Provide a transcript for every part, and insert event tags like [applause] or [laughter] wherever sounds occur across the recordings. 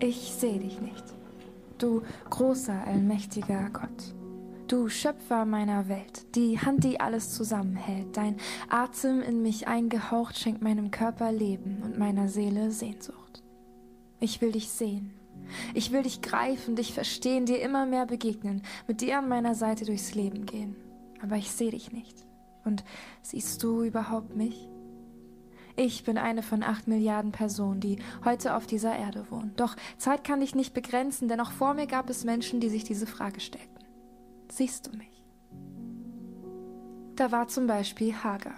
Ich sehe dich nicht, du großer, allmächtiger Gott. Du Schöpfer meiner Welt, die Hand, die alles zusammenhält, dein Atem in mich eingehaucht, schenkt meinem Körper Leben und meiner Seele Sehnsucht. Ich will dich sehen. Ich will dich greifen, dich verstehen, dir immer mehr begegnen, mit dir an meiner Seite durchs Leben gehen. Aber ich sehe dich nicht. Und siehst du überhaupt mich? Ich bin eine von acht Milliarden Personen, die heute auf dieser Erde wohnen. Doch Zeit kann dich nicht begrenzen, denn auch vor mir gab es Menschen, die sich diese Frage stellten. Siehst du mich? Da war zum Beispiel Hagar,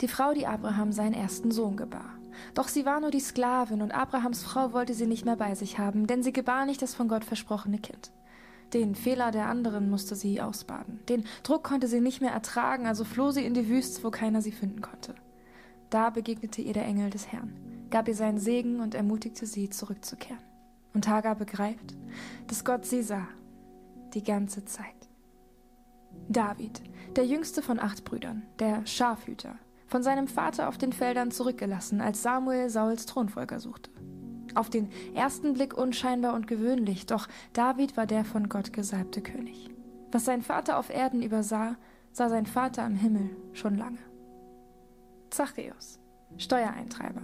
die Frau, die Abraham seinen ersten Sohn gebar. Doch sie war nur die Sklavin und Abrahams Frau wollte sie nicht mehr bei sich haben, denn sie gebar nicht das von Gott versprochene Kind. Den Fehler der anderen musste sie ausbaden. Den Druck konnte sie nicht mehr ertragen, also floh sie in die Wüste, wo keiner sie finden konnte. Da begegnete ihr der Engel des Herrn, gab ihr seinen Segen und ermutigte sie, zurückzukehren. Und Hagar begreift, dass Gott sie sah, die ganze Zeit. David, der jüngste von acht Brüdern, der Schafhüter, von seinem Vater auf den Feldern zurückgelassen, als Samuel Sauls Thronfolger suchte. Auf den ersten Blick unscheinbar und gewöhnlich, doch David war der von Gott gesalbte König. Was sein Vater auf Erden übersah, sah sein Vater am Himmel schon lange. Zachäus, Steuereintreiber.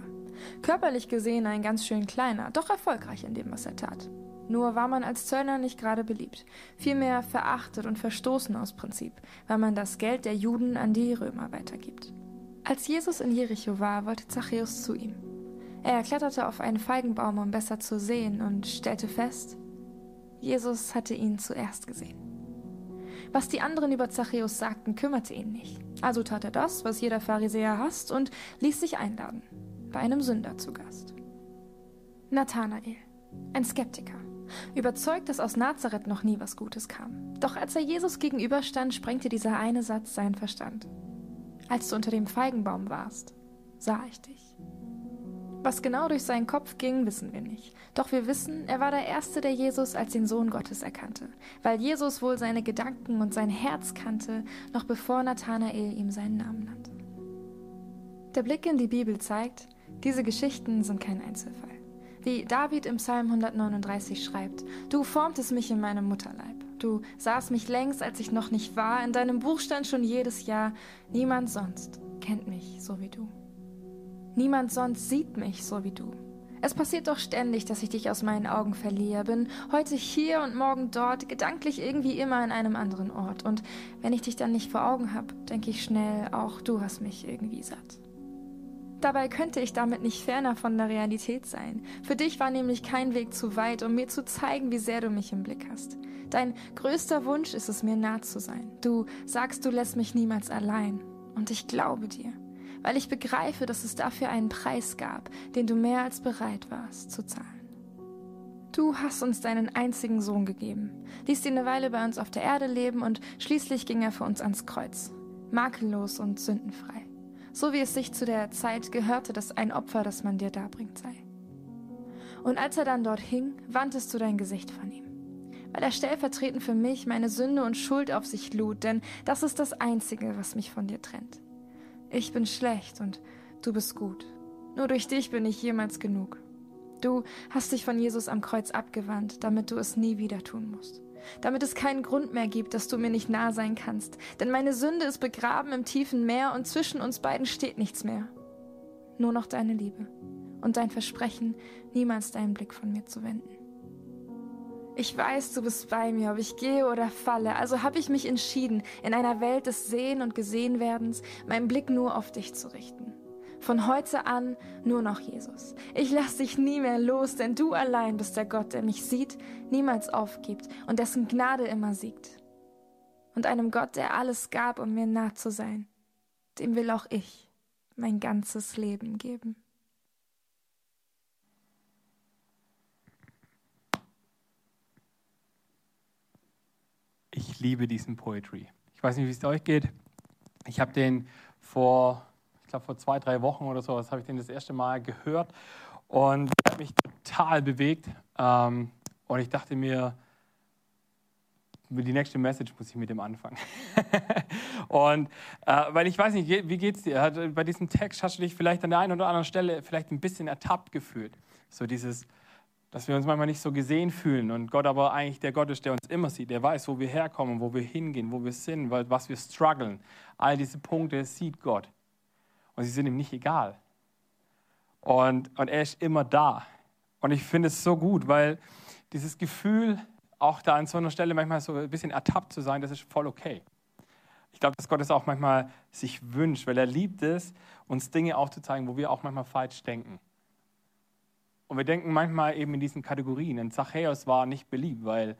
Körperlich gesehen ein ganz schön kleiner, doch erfolgreich in dem, was er tat. Nur war man als Zöllner nicht gerade beliebt, vielmehr verachtet und verstoßen aus Prinzip, weil man das Geld der Juden an die Römer weitergibt. Als Jesus in Jericho war, wollte Zachäus zu ihm. Er kletterte auf einen Feigenbaum, um besser zu sehen, und stellte fest, Jesus hatte ihn zuerst gesehen. Was die anderen über Zachäus sagten, kümmerte ihn nicht. Also tat er das, was jeder Pharisäer hasst, und ließ sich einladen. Bei einem Sünder zu Gast. Nathanael, ein Skeptiker, überzeugt, dass aus Nazareth noch nie was Gutes kam. Doch als er Jesus gegenüberstand, sprengte dieser eine Satz seinen Verstand. Als du unter dem Feigenbaum warst, sah ich dich. Was genau durch seinen Kopf ging, wissen wir nicht. Doch wir wissen, er war der Erste, der Jesus als den Sohn Gottes erkannte, weil Jesus wohl seine Gedanken und sein Herz kannte, noch bevor Nathanael ihm seinen Namen nannte. Der Blick in die Bibel zeigt, diese Geschichten sind kein Einzelfall. Wie David im Psalm 139 schreibt, du formtest mich in meinem Mutterleib. Du sahst mich längst, als ich noch nicht war. In deinem Buch stand schon jedes Jahr, niemand sonst kennt mich so wie du. Niemand sonst sieht mich so wie du. Es passiert doch ständig, dass ich dich aus meinen Augen verliere, bin heute hier und morgen dort, gedanklich irgendwie immer an einem anderen Ort. Und wenn ich dich dann nicht vor Augen habe, denke ich schnell, auch du hast mich irgendwie satt. Dabei könnte ich damit nicht ferner von der Realität sein. Für dich war nämlich kein Weg zu weit, um mir zu zeigen, wie sehr du mich im Blick hast. Dein größter Wunsch ist es, mir nah zu sein. Du sagst, du lässt mich niemals allein. Und ich glaube dir weil ich begreife, dass es dafür einen Preis gab, den du mehr als bereit warst zu zahlen. Du hast uns deinen einzigen Sohn gegeben, ließ ihn eine Weile bei uns auf der Erde leben und schließlich ging er für uns ans Kreuz, makellos und sündenfrei, so wie es sich zu der Zeit gehörte, dass ein Opfer, das man dir darbringt, sei. Und als er dann dort hing, wandtest du dein Gesicht von ihm, weil er stellvertretend für mich meine Sünde und Schuld auf sich lud, denn das ist das Einzige, was mich von dir trennt. Ich bin schlecht und du bist gut. Nur durch dich bin ich jemals genug. Du hast dich von Jesus am Kreuz abgewandt, damit du es nie wieder tun musst. Damit es keinen Grund mehr gibt, dass du mir nicht nah sein kannst. Denn meine Sünde ist begraben im tiefen Meer und zwischen uns beiden steht nichts mehr. Nur noch deine Liebe und dein Versprechen, niemals deinen Blick von mir zu wenden. Ich weiß, du bist bei mir, ob ich gehe oder falle. Also habe ich mich entschieden, in einer Welt des Sehen und Gesehenwerdens meinen Blick nur auf dich zu richten. Von heute an nur noch Jesus. Ich lasse dich nie mehr los, denn du allein bist der Gott, der mich sieht, niemals aufgibt und dessen Gnade immer siegt. Und einem Gott, der alles gab, um mir nah zu sein, dem will auch ich mein ganzes Leben geben. Ich liebe diesen Poetry. Ich weiß nicht, wie es euch geht. Ich habe den vor, ich glaube vor zwei, drei Wochen oder so, habe ich den das erste Mal gehört und hat mich total bewegt. Ähm, und ich dachte mir, die nächste Message muss ich mit dem anfangen. [laughs] und äh, weil ich weiß nicht, wie geht's dir? Bei diesem Text hast du dich vielleicht an der einen oder anderen Stelle vielleicht ein bisschen ertappt gefühlt. So dieses, dass wir uns manchmal nicht so gesehen fühlen und Gott aber eigentlich der Gott ist, der uns immer sieht, der weiß, wo wir herkommen, wo wir hingehen, wo wir sind, was wir strugglen. All diese Punkte sieht Gott und sie sind ihm nicht egal. Und, und er ist immer da. Und ich finde es so gut, weil dieses Gefühl, auch da an so einer Stelle manchmal so ein bisschen ertappt zu sein, das ist voll okay. Ich glaube, dass Gott es auch manchmal sich wünscht, weil er liebt es, uns Dinge aufzuzeigen, wo wir auch manchmal falsch denken. Und wir denken manchmal eben in diesen Kategorien. Und Zachäus war nicht beliebt, weil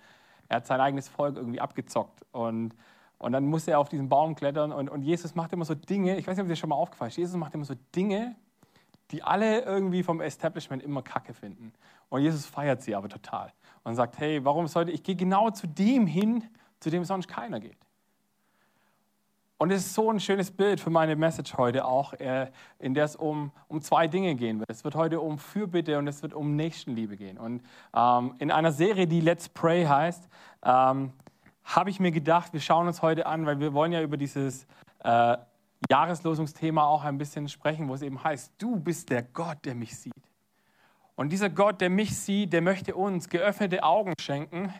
er hat sein eigenes Volk irgendwie abgezockt. Und, und dann musste er auf diesen Baum klettern. Und, und Jesus macht immer so Dinge, ich weiß nicht, ob dir schon mal aufgefallen ist, Jesus macht immer so Dinge, die alle irgendwie vom Establishment immer Kacke finden. Und Jesus feiert sie aber total und sagt, hey, warum sollte ich gehe genau zu dem hin, zu dem sonst keiner geht. Und es ist so ein schönes Bild für meine Message heute auch, äh, in der es um, um zwei Dinge gehen wird. Es wird heute um Fürbitte und es wird um Nächstenliebe gehen. Und ähm, in einer Serie, die Let's Pray heißt, ähm, habe ich mir gedacht, wir schauen uns heute an, weil wir wollen ja über dieses äh, Jahreslosungsthema auch ein bisschen sprechen, wo es eben heißt, du bist der Gott, der mich sieht. Und dieser Gott, der mich sieht, der möchte uns geöffnete Augen schenken,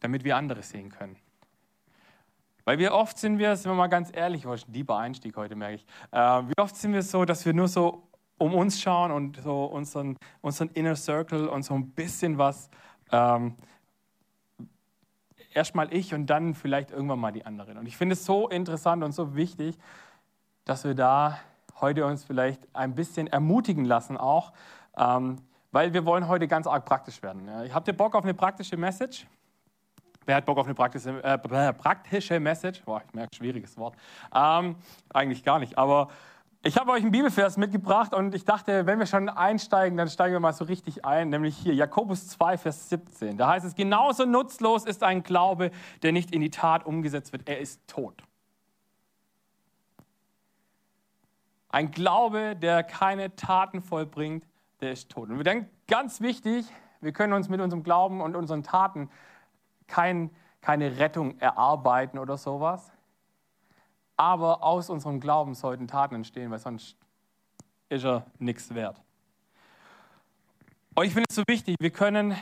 damit wir andere sehen können. Weil wie oft sind wir, sind wir mal ganz ehrlich, oh, ein lieber Einstieg heute, merke ich. Äh, wie oft sind wir so, dass wir nur so um uns schauen und so unseren, unseren Inner Circle und so ein bisschen was, ähm, erstmal ich und dann vielleicht irgendwann mal die anderen. Und ich finde es so interessant und so wichtig, dass wir da heute uns vielleicht ein bisschen ermutigen lassen auch, ähm, weil wir wollen heute ganz arg praktisch werden. Habt ihr Bock auf eine praktische Message? Wer hat Bock auf eine praktische, äh, [laughs] praktische Message? Boah, ich merke, schwieriges Wort. Ähm, eigentlich gar nicht, aber ich habe euch einen Bibelvers mitgebracht und ich dachte, wenn wir schon einsteigen, dann steigen wir mal so richtig ein, nämlich hier Jakobus 2, Vers 17. Da heißt es, genauso nutzlos ist ein Glaube, der nicht in die Tat umgesetzt wird. Er ist tot. Ein Glaube, der keine Taten vollbringt, der ist tot. Und wir denken, ganz wichtig, wir können uns mit unserem Glauben und unseren Taten kein, keine Rettung erarbeiten oder sowas. Aber aus unserem Glauben sollten Taten entstehen, weil sonst ist er nichts wert. Und ich finde es so wichtig, wir können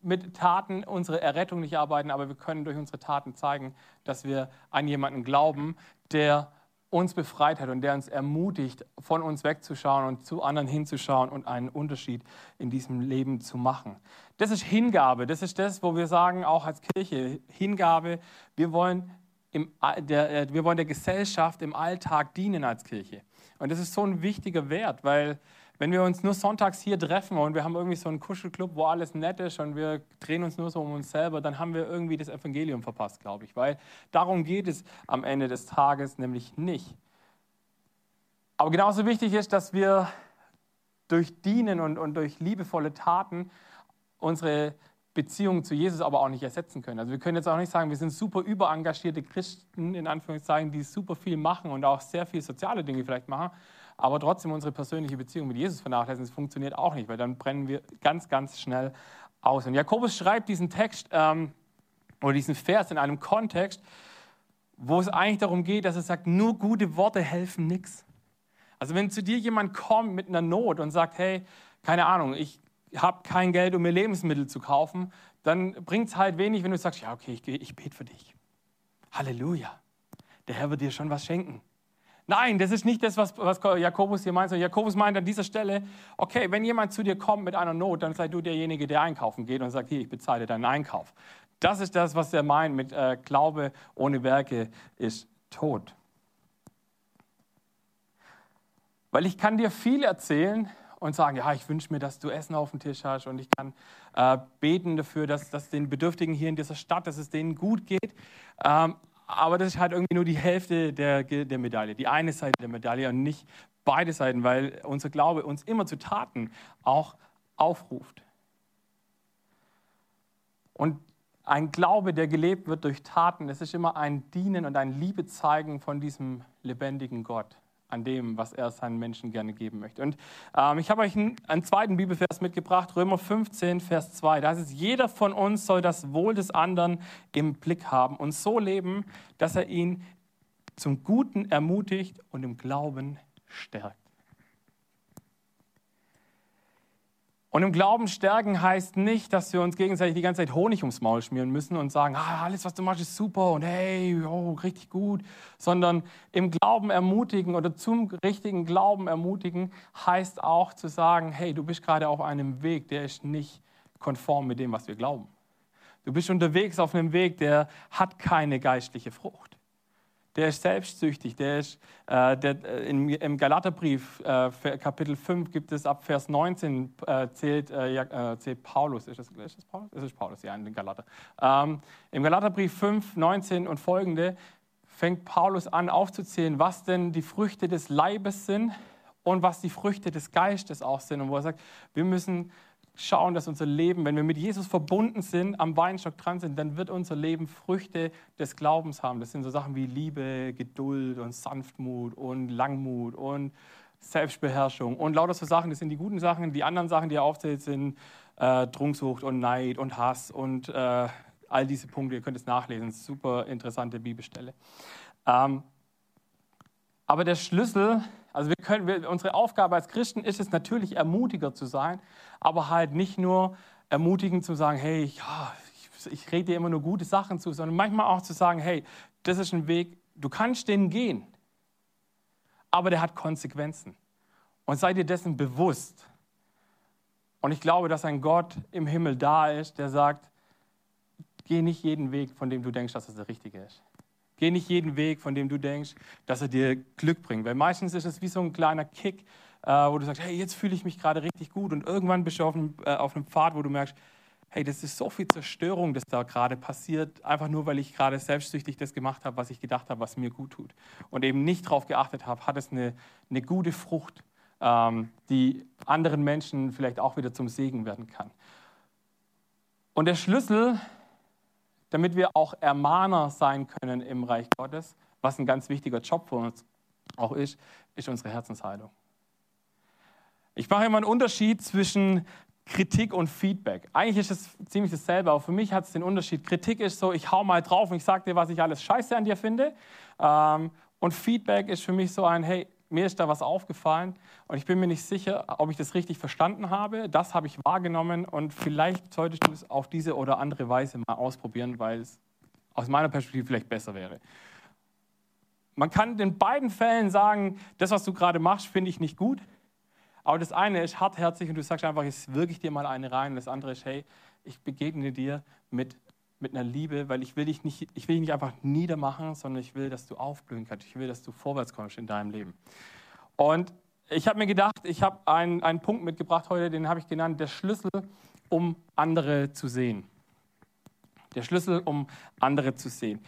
mit Taten unsere Errettung nicht arbeiten, aber wir können durch unsere Taten zeigen, dass wir an jemanden glauben, der uns befreit hat und der uns ermutigt, von uns wegzuschauen und zu anderen hinzuschauen und einen Unterschied in diesem Leben zu machen. Das ist Hingabe. Das ist das, wo wir sagen, auch als Kirche, Hingabe, wir wollen, im, der, äh, wir wollen der Gesellschaft im Alltag dienen als Kirche. Und das ist so ein wichtiger Wert, weil wenn wir uns nur sonntags hier treffen und wir haben irgendwie so einen Kuschelclub, wo alles nett ist und wir drehen uns nur so um uns selber, dann haben wir irgendwie das Evangelium verpasst, glaube ich. Weil darum geht es am Ende des Tages nämlich nicht. Aber genauso wichtig ist, dass wir durch Dienen und, und durch liebevolle Taten unsere Beziehung zu Jesus aber auch nicht ersetzen können. Also wir können jetzt auch nicht sagen, wir sind super überengagierte Christen, in Anführungszeichen, die super viel machen und auch sehr viele soziale Dinge vielleicht machen, aber trotzdem unsere persönliche Beziehung mit Jesus vernachlässigen, das funktioniert auch nicht, weil dann brennen wir ganz, ganz schnell aus. Und Jakobus schreibt diesen Text ähm, oder diesen Vers in einem Kontext, wo es eigentlich darum geht, dass er sagt, nur gute Worte helfen nichts. Also wenn zu dir jemand kommt mit einer Not und sagt, hey, keine Ahnung, ich habe kein Geld, um mir Lebensmittel zu kaufen, dann bringt es halt wenig, wenn du sagst, ja, okay, ich, ich bete für dich. Halleluja. Der Herr wird dir schon was schenken. Nein, das ist nicht das, was, was Jakobus hier meint. Jakobus meint an dieser Stelle, okay, wenn jemand zu dir kommt mit einer Not, dann sei du derjenige, der einkaufen geht und sagt, hier, ich bezahle deinen Einkauf. Das ist das, was er meint mit äh, Glaube ohne Werke ist tot. Weil ich kann dir viel erzählen und sagen, ja, ich wünsche mir, dass du Essen auf dem Tisch hast und ich kann äh, beten dafür, dass, dass den Bedürftigen hier in dieser Stadt, dass es denen gut geht. Ähm, aber das ist halt irgendwie nur die Hälfte der, der Medaille, die eine Seite der Medaille und nicht beide Seiten, weil unser Glaube uns immer zu Taten auch aufruft. Und ein Glaube, der gelebt wird durch Taten, das ist immer ein Dienen und ein Liebe zeigen von diesem lebendigen Gott an dem, was er seinen Menschen gerne geben möchte. Und ähm, ich habe euch einen, einen, zweiten Bibelvers mitgebracht, Römer 15, Vers 2. Da heißt es, jeder von uns soll das Wohl des anderen im Blick haben und so leben, dass er ihn zum Guten ermutigt und im Glauben stärkt. Und im Glauben stärken heißt nicht, dass wir uns gegenseitig die ganze Zeit Honig ums Maul schmieren müssen und sagen, ah, alles, was du machst, ist super und hey, oh, richtig gut. Sondern im Glauben ermutigen oder zum richtigen Glauben ermutigen heißt auch zu sagen, hey, du bist gerade auf einem Weg, der ist nicht konform mit dem, was wir glauben. Du bist unterwegs auf einem Weg, der hat keine geistliche Frucht der ist selbstsüchtig, der ist, äh, der, äh, im, im Galaterbrief, äh, Kapitel 5, gibt es ab Vers 19, äh, zählt, äh, äh, zählt Paulus, ist das, ist das Paulus? Es ist Paulus, ja, in den Galater. Ähm, Im Galaterbrief 5, 19 und folgende fängt Paulus an aufzuzählen, was denn die Früchte des Leibes sind und was die Früchte des Geistes auch sind. Und wo er sagt, wir müssen schauen, dass unser Leben, wenn wir mit Jesus verbunden sind, am Weinstock dran sind, dann wird unser Leben Früchte des Glaubens haben. Das sind so Sachen wie Liebe, Geduld und Sanftmut und Langmut und Selbstbeherrschung und lauter so Sachen. Das sind die guten Sachen. Die anderen Sachen, die er aufzählt, sind äh, Trunksucht und Neid und Hass und äh, all diese Punkte. Ihr könnt es nachlesen. Super interessante Bibelstelle. Ähm, aber der Schlüssel also wir können, wir, unsere Aufgabe als Christen ist es natürlich, ermutiger zu sein, aber halt nicht nur ermutigend zu sagen, hey, ja, ich, ich rede dir immer nur gute Sachen zu, sondern manchmal auch zu sagen, hey, das ist ein Weg, du kannst den gehen, aber der hat Konsequenzen. Und sei dir dessen bewusst. Und ich glaube, dass ein Gott im Himmel da ist, der sagt, geh nicht jeden Weg, von dem du denkst, dass es der richtige ist. Geh nicht jeden Weg, von dem du denkst, dass er dir Glück bringt. Weil meistens ist es wie so ein kleiner Kick, wo du sagst, hey, jetzt fühle ich mich gerade richtig gut. Und irgendwann bist du auf einem, äh, auf einem Pfad, wo du merkst, hey, das ist so viel Zerstörung, das da gerade passiert, einfach nur, weil ich gerade selbstsüchtig das gemacht habe, was ich gedacht habe, was mir gut tut. Und eben nicht darauf geachtet habe, hat es eine, eine gute Frucht, ähm, die anderen Menschen vielleicht auch wieder zum Segen werden kann. Und der Schlüssel damit wir auch Ermahner sein können im Reich Gottes, was ein ganz wichtiger Job für uns auch ist, ist unsere Herzenshaltung. Ich mache immer einen Unterschied zwischen Kritik und Feedback. Eigentlich ist es ziemlich dasselbe, aber für mich hat es den Unterschied. Kritik ist so, ich hau mal drauf und ich sage dir, was ich alles scheiße an dir finde. Ähm, und Feedback ist für mich so ein, hey, mir ist da was aufgefallen und ich bin mir nicht sicher, ob ich das richtig verstanden habe. Das habe ich wahrgenommen und vielleicht solltest du es auf diese oder andere Weise mal ausprobieren, weil es aus meiner Perspektive vielleicht besser wäre. Man kann in beiden Fällen sagen, das, was du gerade machst, finde ich nicht gut. Aber das eine ist hartherzig und du sagst einfach, jetzt wirke ich dir mal eine rein. Und das andere ist, hey, ich begegne dir mit mit einer Liebe, weil ich will dich nicht, ich will dich nicht einfach niedermachen, sondern ich will, dass du aufblühen kannst. Ich will, dass du vorwärts kommst in deinem Leben. Und ich habe mir gedacht, ich habe einen, einen Punkt mitgebracht heute, den habe ich genannt, der Schlüssel, um andere zu sehen. Der Schlüssel, um andere zu sehen.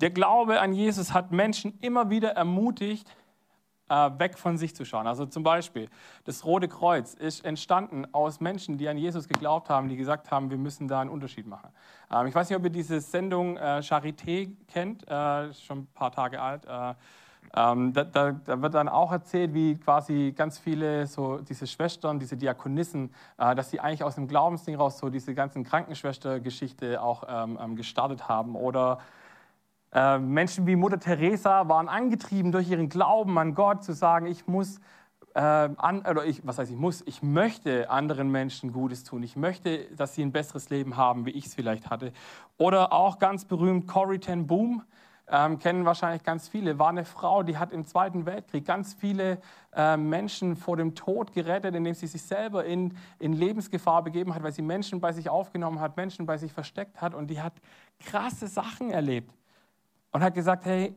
Der Glaube an Jesus hat Menschen immer wieder ermutigt, weg von sich zu schauen. Also zum Beispiel, das Rote Kreuz ist entstanden aus Menschen, die an Jesus geglaubt haben, die gesagt haben, wir müssen da einen Unterschied machen. Ähm, ich weiß nicht, ob ihr diese Sendung äh, Charité kennt, äh, schon ein paar Tage alt. Ähm, da, da, da, wird dann auch erzählt, wie quasi ganz viele so diese Schwestern, diese Diakonissen, äh, dass sie eigentlich aus dem Glaubensding raus so diese ganzen Krankenschwestergeschichte auch ähm, ähm gestartet haben. Oder äh, Menschen wie Mutter Teresa waren angetrieben durch ihren Glauben an Gott zu sagen, ich muss äh, an, oder ich, was heißt ich muss, ich möchte anderen Menschen Gutes tun. Ich möchte, dass sie ein besseres Leben haben, wie ich es vielleicht hatte. Oder auch ganz berühmt Corrie ten Boom, ähm, kennen wahrscheinlich ganz viele, war eine Frau, die hat im Zweiten Weltkrieg ganz viele äh, Menschen vor dem Tod gerettet, indem sie sich selber in, in Lebensgefahr begeben hat, weil sie Menschen bei sich aufgenommen hat, Menschen bei sich versteckt hat und die hat krasse Sachen erlebt und hat gesagt, hey,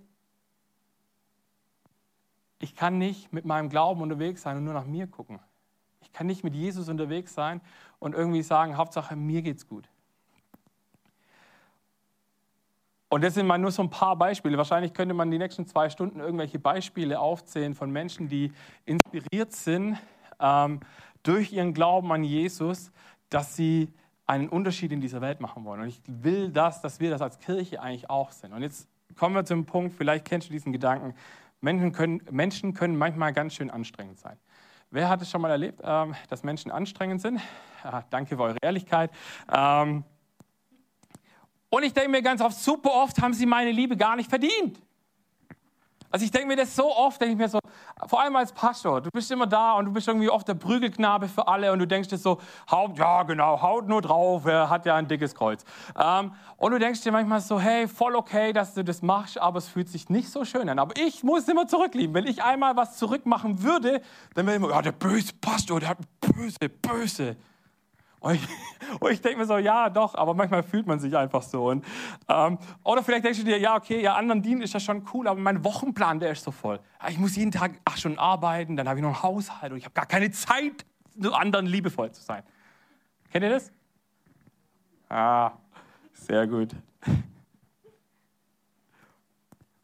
ich kann nicht mit meinem Glauben unterwegs sein und nur nach mir gucken. Ich kann nicht mit Jesus unterwegs sein und irgendwie sagen, Hauptsache mir geht's gut. Und das sind mal nur so ein paar Beispiele. Wahrscheinlich könnte man die nächsten zwei Stunden irgendwelche Beispiele aufzählen von Menschen, die inspiriert sind ähm, durch ihren Glauben an Jesus, dass sie einen Unterschied in dieser Welt machen wollen. Und ich will das, dass wir das als Kirche eigentlich auch sind. Und jetzt kommen wir zum Punkt, vielleicht kennst du diesen Gedanken, Menschen können, Menschen können manchmal ganz schön anstrengend sein. Wer hat es schon mal erlebt, ähm, dass Menschen anstrengend sind? Ja, [laughs] danke für eure Ehrlichkeit. Ähm, und ich denke mir ganz oft, super oft haben sie meine Liebe gar nicht verdient. Also ich denke mir das so oft, denke ich mir so, vor allem als Pastor, du bist immer da und du bist irgendwie oft der Prügelknabe für alle und du denkst dir so, haut, ja genau, haut nur drauf, er hat ja ein dickes Kreuz. Ähm, und du denkst dir manchmal so, hey, voll okay, dass du das machst, aber es fühlt sich nicht so schön an. Aber ich muss immer zurücklieben. Wenn ich einmal was zurückmachen würde, dann wäre immer, ja, der böse Pastor, der hat böse, böse. Und ich, [laughs] ich denke mir so, ja, doch, aber manchmal fühlt man sich einfach so. Und, ähm, oder vielleicht denkst du dir, ja, okay, ja, anderen dienen ist ja schon cool, aber mein Wochenplan, der ist so voll. Ich muss jeden Tag acht Stunden arbeiten, dann habe ich noch einen Haushalt und ich habe gar keine Zeit, anderen liebevoll zu sein. Kennt ihr das? Ah, sehr gut. [laughs]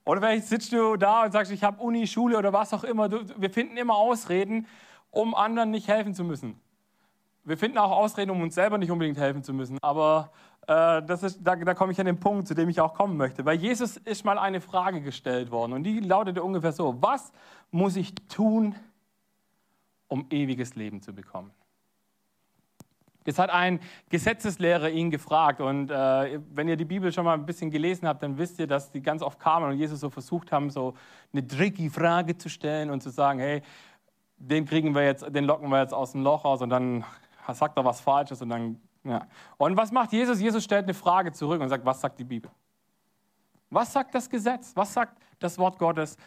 Oder vielleicht sitzt du da und sagst, ich habe Uni, Schule oder was auch immer. wir finden immer Ausreden, um anderen nicht helfen zu müssen wir finden auch Ausreden, um uns selber nicht unbedingt helfen zu müssen. Aber äh, das ist, da, da komme ich an den Punkt, zu dem ich auch kommen möchte. Weil Jesus ist mal eine Frage gestellt worden und die lautete ungefähr so: Was muss ich tun, um ewiges Leben zu bekommen? Das hat ein Gesetzeslehrer ihn gefragt. Und äh, wenn ihr die Bibel schon mal ein bisschen gelesen habt, dann wisst ihr, dass die ganz oft kamen und Jesus so versucht haben, so eine tricky Frage zu stellen und zu sagen: Hey, den kriegen wir jetzt, den locken wir jetzt aus dem Loch raus und dann sagt er was Falsches und dann, ja. Und was macht Jesus? Jesus stellt eine Frage zurück und sagt, was sagt die Bibel? Was sagt das Gesetz? Was sagt das Wort Gottes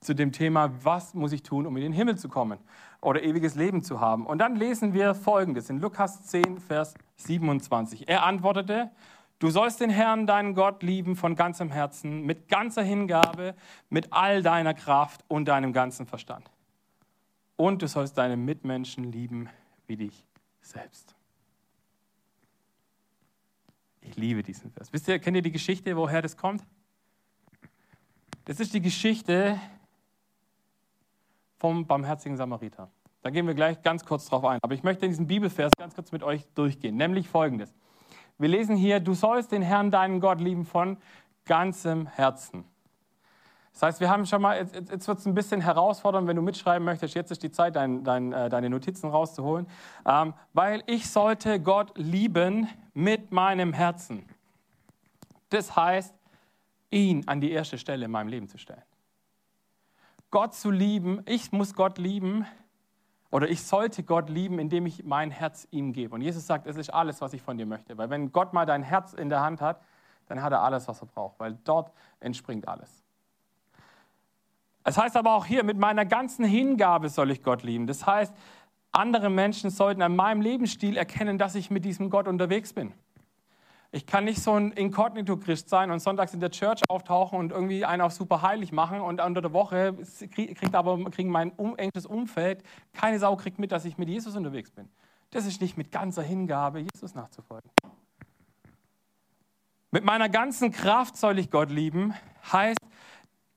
zu dem Thema, was muss ich tun, um in den Himmel zu kommen oder ewiges Leben zu haben? Und dann lesen wir Folgendes in Lukas 10, Vers 27. Er antwortete, Du sollst den Herrn, deinen Gott, lieben von ganzem Herzen, mit ganzer Hingabe, mit all deiner Kraft und deinem ganzen Verstand. Und du sollst deine Mitmenschen lieben wie dich selbst. Ich liebe diesen Vers. Wisst ihr, kennt ihr die Geschichte, woher das kommt? Das ist die Geschichte vom barmherzigen Samariter. Da gehen wir gleich ganz kurz drauf ein. Aber ich möchte diesen Bibelvers ganz kurz mit euch durchgehen. Nämlich folgendes. Wir lesen hier, du sollst den Herrn, deinen Gott, lieben von ganzem Herzen. Das heißt, wir haben schon mal, jetzt, wird es ein bisschen herausfordernd, wenn du mitschreiben möchtest, jetzt ist die Zeit, dein, dein, äh, deine Notizen rauszuholen, ähm, weil ich sollte Gott lieben mit meinem Herzen. Das heißt, ihn an die erste Stelle in meinem Leben zu stellen. Gott zu lieben, ich muss Gott lieben oder ich sollte Gott lieben, indem ich mein Herz ihm gebe. Und Jesus sagt, es ist alles, was ich von dir möchte. Weil wenn Gott mal dein Herz in der Hand hat, dann hat er alles, was er braucht, weil dort entspringt alles. Es heißt aber auch hier, mit meiner ganzen Hingabe soll ich Gott lieben. Das heißt, andere Menschen sollten an meinem Lebensstil erkennen, dass ich mit diesem Gott unterwegs bin. Ich kann nicht so ein Inkognito-Christ sein und sonntags in der Church auftauchen und irgendwie einen auf super heilig machen und unter der Woche kriegt aber kriegen mein engstes Umfeld, keine Sau kriegt mit, dass ich mit Jesus unterwegs bin. Das ist nicht mit ganzer Hingabe, Jesus nachzufolgen. Mit meiner ganzen Kraft soll ich Gott lieben, heißt,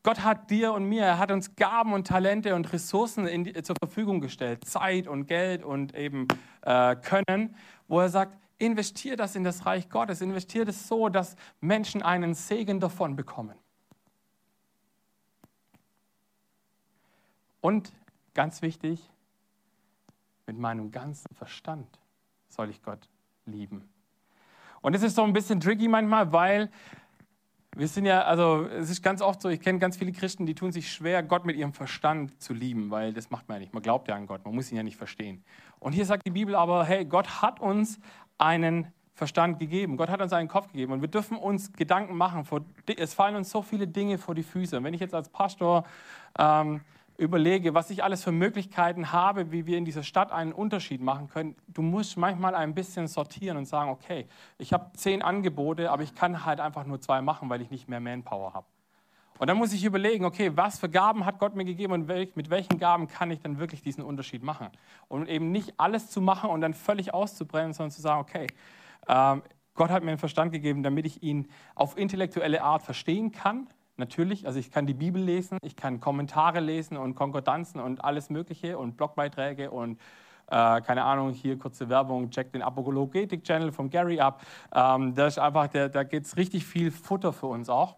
Gott hat dir und mir, er hat uns Gaben und Talente und Ressourcen die, zur Verfügung gestellt, Zeit und Geld und eben äh, Können, wo er sagt, investier das in das Reich Gottes, investier das so, dass Menschen einen Segen davon bekommen. Und ganz wichtig, mit meinem ganzen Verstand soll ich Gott lieben. Und es ist so ein bisschen tricky manchmal, weil wir sind ja, also es ist ganz oft so, ich kenne ganz viele Christen, die tun sich schwer, Gott mit ihrem Verstand zu lieben, weil das macht man ja nicht. Man glaubt ja an Gott, man muss ihn ja nicht verstehen. Und hier sagt die Bibel aber, hey, Gott hat uns einen Verstand gegeben. Gott hat uns einen Kopf gegeben und wir dürfen uns Gedanken machen. Es fallen uns so viele Dinge vor die Füße. Und wenn ich jetzt als Pastor ähm, überlege, was ich alles für Möglichkeiten habe, wie wir in dieser Stadt einen Unterschied machen können, du musst manchmal ein bisschen sortieren und sagen, okay, ich habe zehn Angebote, aber ich kann halt einfach nur zwei machen, weil ich nicht mehr Manpower habe. Und dann muss ich überlegen, okay, was für Gaben hat Gott mir gegeben und mit welchen Gaben kann ich dann wirklich diesen Unterschied machen? Und eben nicht alles zu machen und dann völlig auszubrennen, sondern zu sagen, okay, ähm, Gott hat mir einen Verstand gegeben, damit ich ihn auf intellektuelle Art verstehen kann, Natürlich, also ich kann die Bibel lesen, ich kann Kommentare lesen und Konkordanzen und alles Mögliche und Blogbeiträge und äh, keine Ahnung, hier kurze Werbung, check den Apologetik-Channel von Gary ab. Ähm, das ist einfach, der, da geht es richtig viel Futter für uns auch.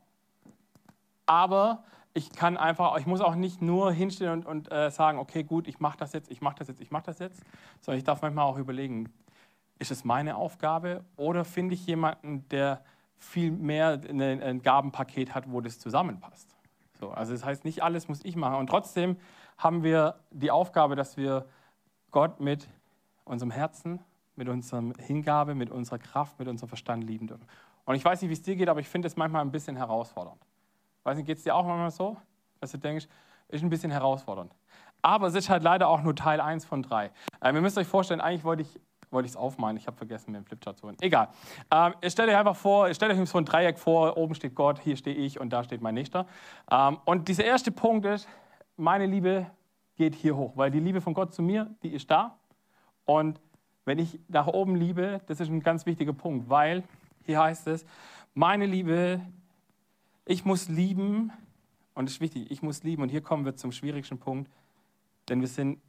Aber ich kann einfach, ich muss auch nicht nur hinstellen und, und äh, sagen, okay, gut, ich mache das jetzt, ich mache das jetzt, ich mache das jetzt, sondern ich darf manchmal auch überlegen, ist es meine Aufgabe oder finde ich jemanden, der viel mehr ein Gabenpaket hat, wo das zusammenpasst. So, also das heißt, nicht alles muss ich machen. Und trotzdem haben wir die Aufgabe, dass wir Gott mit unserem Herzen, mit unserer Hingabe, mit unserer Kraft, mit unserem Verstand lieben dürfen. Und ich weiß nicht, wie es dir geht, aber ich finde es manchmal ein bisschen herausfordernd. Weiß nicht, geht es dir auch manchmal so, dass du denkst, ist ein bisschen herausfordernd. Aber es ist halt leider auch nur Teil 1 von 3. Ähm, ihr müsst euch vorstellen, eigentlich wollte ich wollte ich es aufmalen. Ich habe vergessen, mir einen Flipchart zu holen. Egal. Ähm, stellt euch einfach vor, stellt euch so ein Dreieck vor. Oben steht Gott, hier stehe ich und da steht mein Nächster. Ähm, und dieser erste Punkt ist, meine Liebe geht hier hoch, weil die Liebe von Gott zu mir, die ist da. Und wenn ich nach oben liebe, das ist ein ganz wichtiger Punkt, weil hier heißt es, meine Liebe, ich muss lieben, und das ist wichtig, ich muss lieben, und hier kommen wir zum schwierigsten Punkt, denn wir sind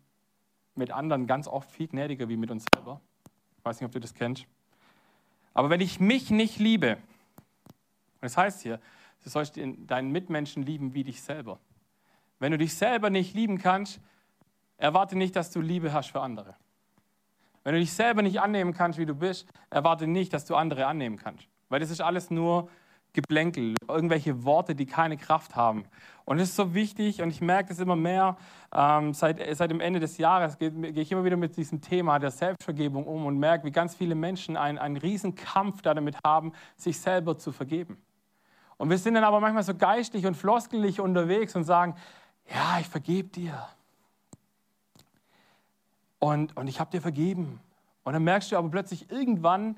mit anderen ganz oft viel gnädiger wie mit uns selber. Ich weiß nicht, ob du das kennst. Aber wenn ich mich nicht liebe, und das heißt hier, du sollst deinen Mitmenschen lieben wie dich selber. Wenn du dich selber nicht lieben kannst, erwarte nicht, dass du Liebe hast für andere. Wenn du dich selber nicht annehmen kannst, wie du bist, erwarte nicht, dass du andere annehmen kannst. Weil das ist alles nur Geplänkel, irgendwelche Worte, die keine Kraft haben. Und es ist so wichtig und ich merke das immer mehr, ähm, seit, seit dem Ende des Jahres gehe geh ich immer wieder mit diesem Thema der Selbstvergebung um und merke, wie ganz viele Menschen einen, einen riesen Kampf damit haben, sich selber zu vergeben. Und wir sind dann aber manchmal so geistlich und floskelig unterwegs und sagen, ja, ich vergebe dir. Und, und ich habe dir vergeben. Und dann merkst du aber plötzlich irgendwann,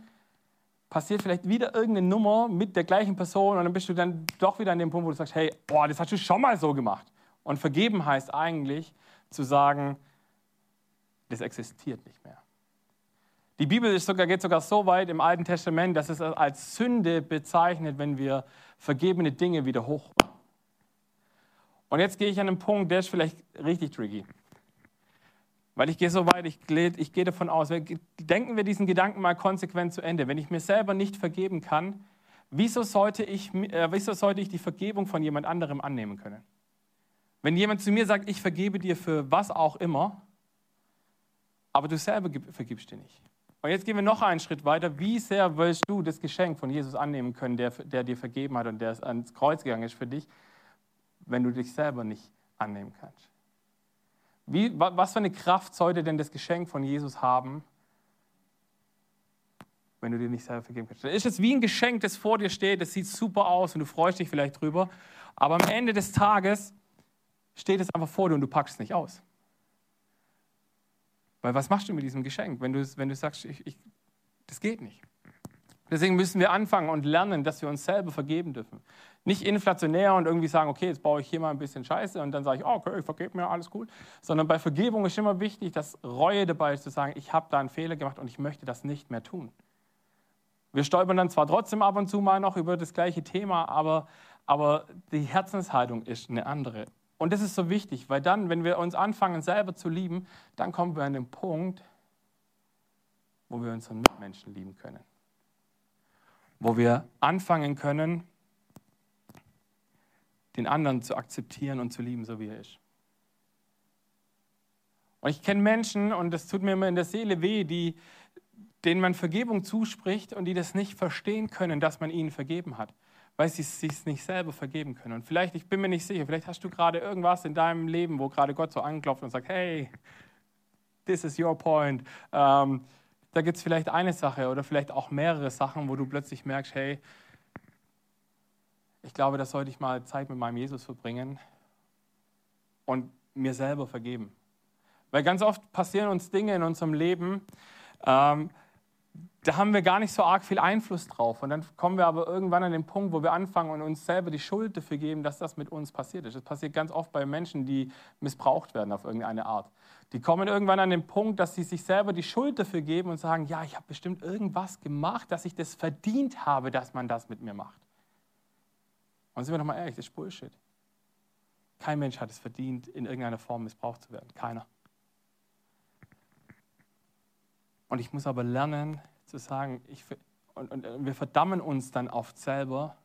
passiert vielleicht wieder irgendeine Nummer mit der gleichen Person und dann bist du dann doch wieder an dem Punkt, wo du sagst, hey, boah, das hast du schon mal so gemacht. Und vergeben heißt eigentlich zu sagen, das existiert nicht mehr. Die Bibel sogar, geht sogar so weit im Alten Testament, dass es als Sünde bezeichnet, wenn wir vergebene Dinge wieder hoch. Und jetzt gehe ich an einen Punkt, der ist vielleicht richtig tricky. Weil ich gehe so weit, ich, ich gehe davon aus, denken wir diesen Gedanken mal konsequent zu Ende. Wenn ich mir selber nicht vergeben kann, wieso sollte ich, äh, wieso sollte ich die Vergebung von jemand anderem annehmen können? Wenn jemand zu mir sagt, ich vergebe dir für was auch immer, aber du selber vergibst dir nicht. Und jetzt gehen wir noch einen Schritt weiter. Wie sehr willst du das Geschenk von Jesus annehmen können, der, der dir vergeben hat und der ans Kreuz gegangen ist für dich, wenn du dich selber nicht annehmen kannst? Wie, was für eine Kraft sollte denn das Geschenk von Jesus haben, wenn du dir nicht selber vergeben kannst? Dann ist es wie ein Geschenk, das vor dir steht, das sieht super aus und du freust dich vielleicht drüber, aber am Ende des Tages steht es einfach vor dir und du packst es nicht aus. Weil was machst du mit diesem Geschenk, wenn du, wenn du sagst, ich, ich, das geht nicht? Deswegen müssen wir anfangen und lernen, dass wir uns selber vergeben dürfen. Nicht inflationär und irgendwie sagen, okay, jetzt baue ich hier mal ein bisschen Scheiße und dann sage ich, oh, okay, ich vergebe mir, alles cool. Sondern bei Vergebung ist immer wichtig, dass Reue dabei ist, zu sagen, ich habe da einen Fehler gemacht und ich möchte das nicht mehr tun. Wir stolpern dann zwar trotzdem ab und zu mal noch über das gleiche Thema, aber, aber die Herzenshaltung ist eine andere. Und das ist so wichtig, weil dann, wenn wir uns anfangen, selber zu lieben, dann kommen wir an den Punkt, wo wir unseren Mitmenschen lieben können wo wir anfangen können, den anderen zu akzeptieren und zu lieben, so wie er ist. Und ich kenne Menschen, und das tut mir immer in der Seele weh, die, denen man Vergebung zuspricht und die das nicht verstehen können, dass man ihnen vergeben hat, weil sie es sich nicht selber vergeben können. Und vielleicht, ich bin mir nicht sicher, vielleicht hast du gerade irgendwas in deinem Leben, wo gerade Gott so anklopft und sagt, hey, this is your point. Ähm, da gibt es vielleicht eine Sache oder vielleicht auch mehrere Sachen, wo du plötzlich merkst, hey, ich glaube, da sollte ich mal Zeit mit meinem Jesus verbringen und mir selber vergeben. Weil ganz oft passieren uns Dinge in unserem Leben, ähm, da haben wir gar nicht so arg viel Einfluss drauf. Und dann kommen wir aber irgendwann an den Punkt, wo wir anfangen und uns selber die Schuld dafür geben, dass das mit uns passiert ist. Das passiert ganz oft bei Menschen, die missbraucht werden auf irgendeine Art. Die kommen irgendwann an den Punkt, dass sie sich selber die Schuld dafür geben und sagen, ja, ich habe bestimmt irgendwas gemacht, dass ich das verdient habe, dass man das mit mir macht. Und sind wir doch mal ehrlich, das ist Bullshit. Kein Mensch hat es verdient, in irgendeiner Form missbraucht zu werden. Keiner. Und ich muss aber lernen zu sagen, ich, und, und, wir verdammen uns dann oft selber.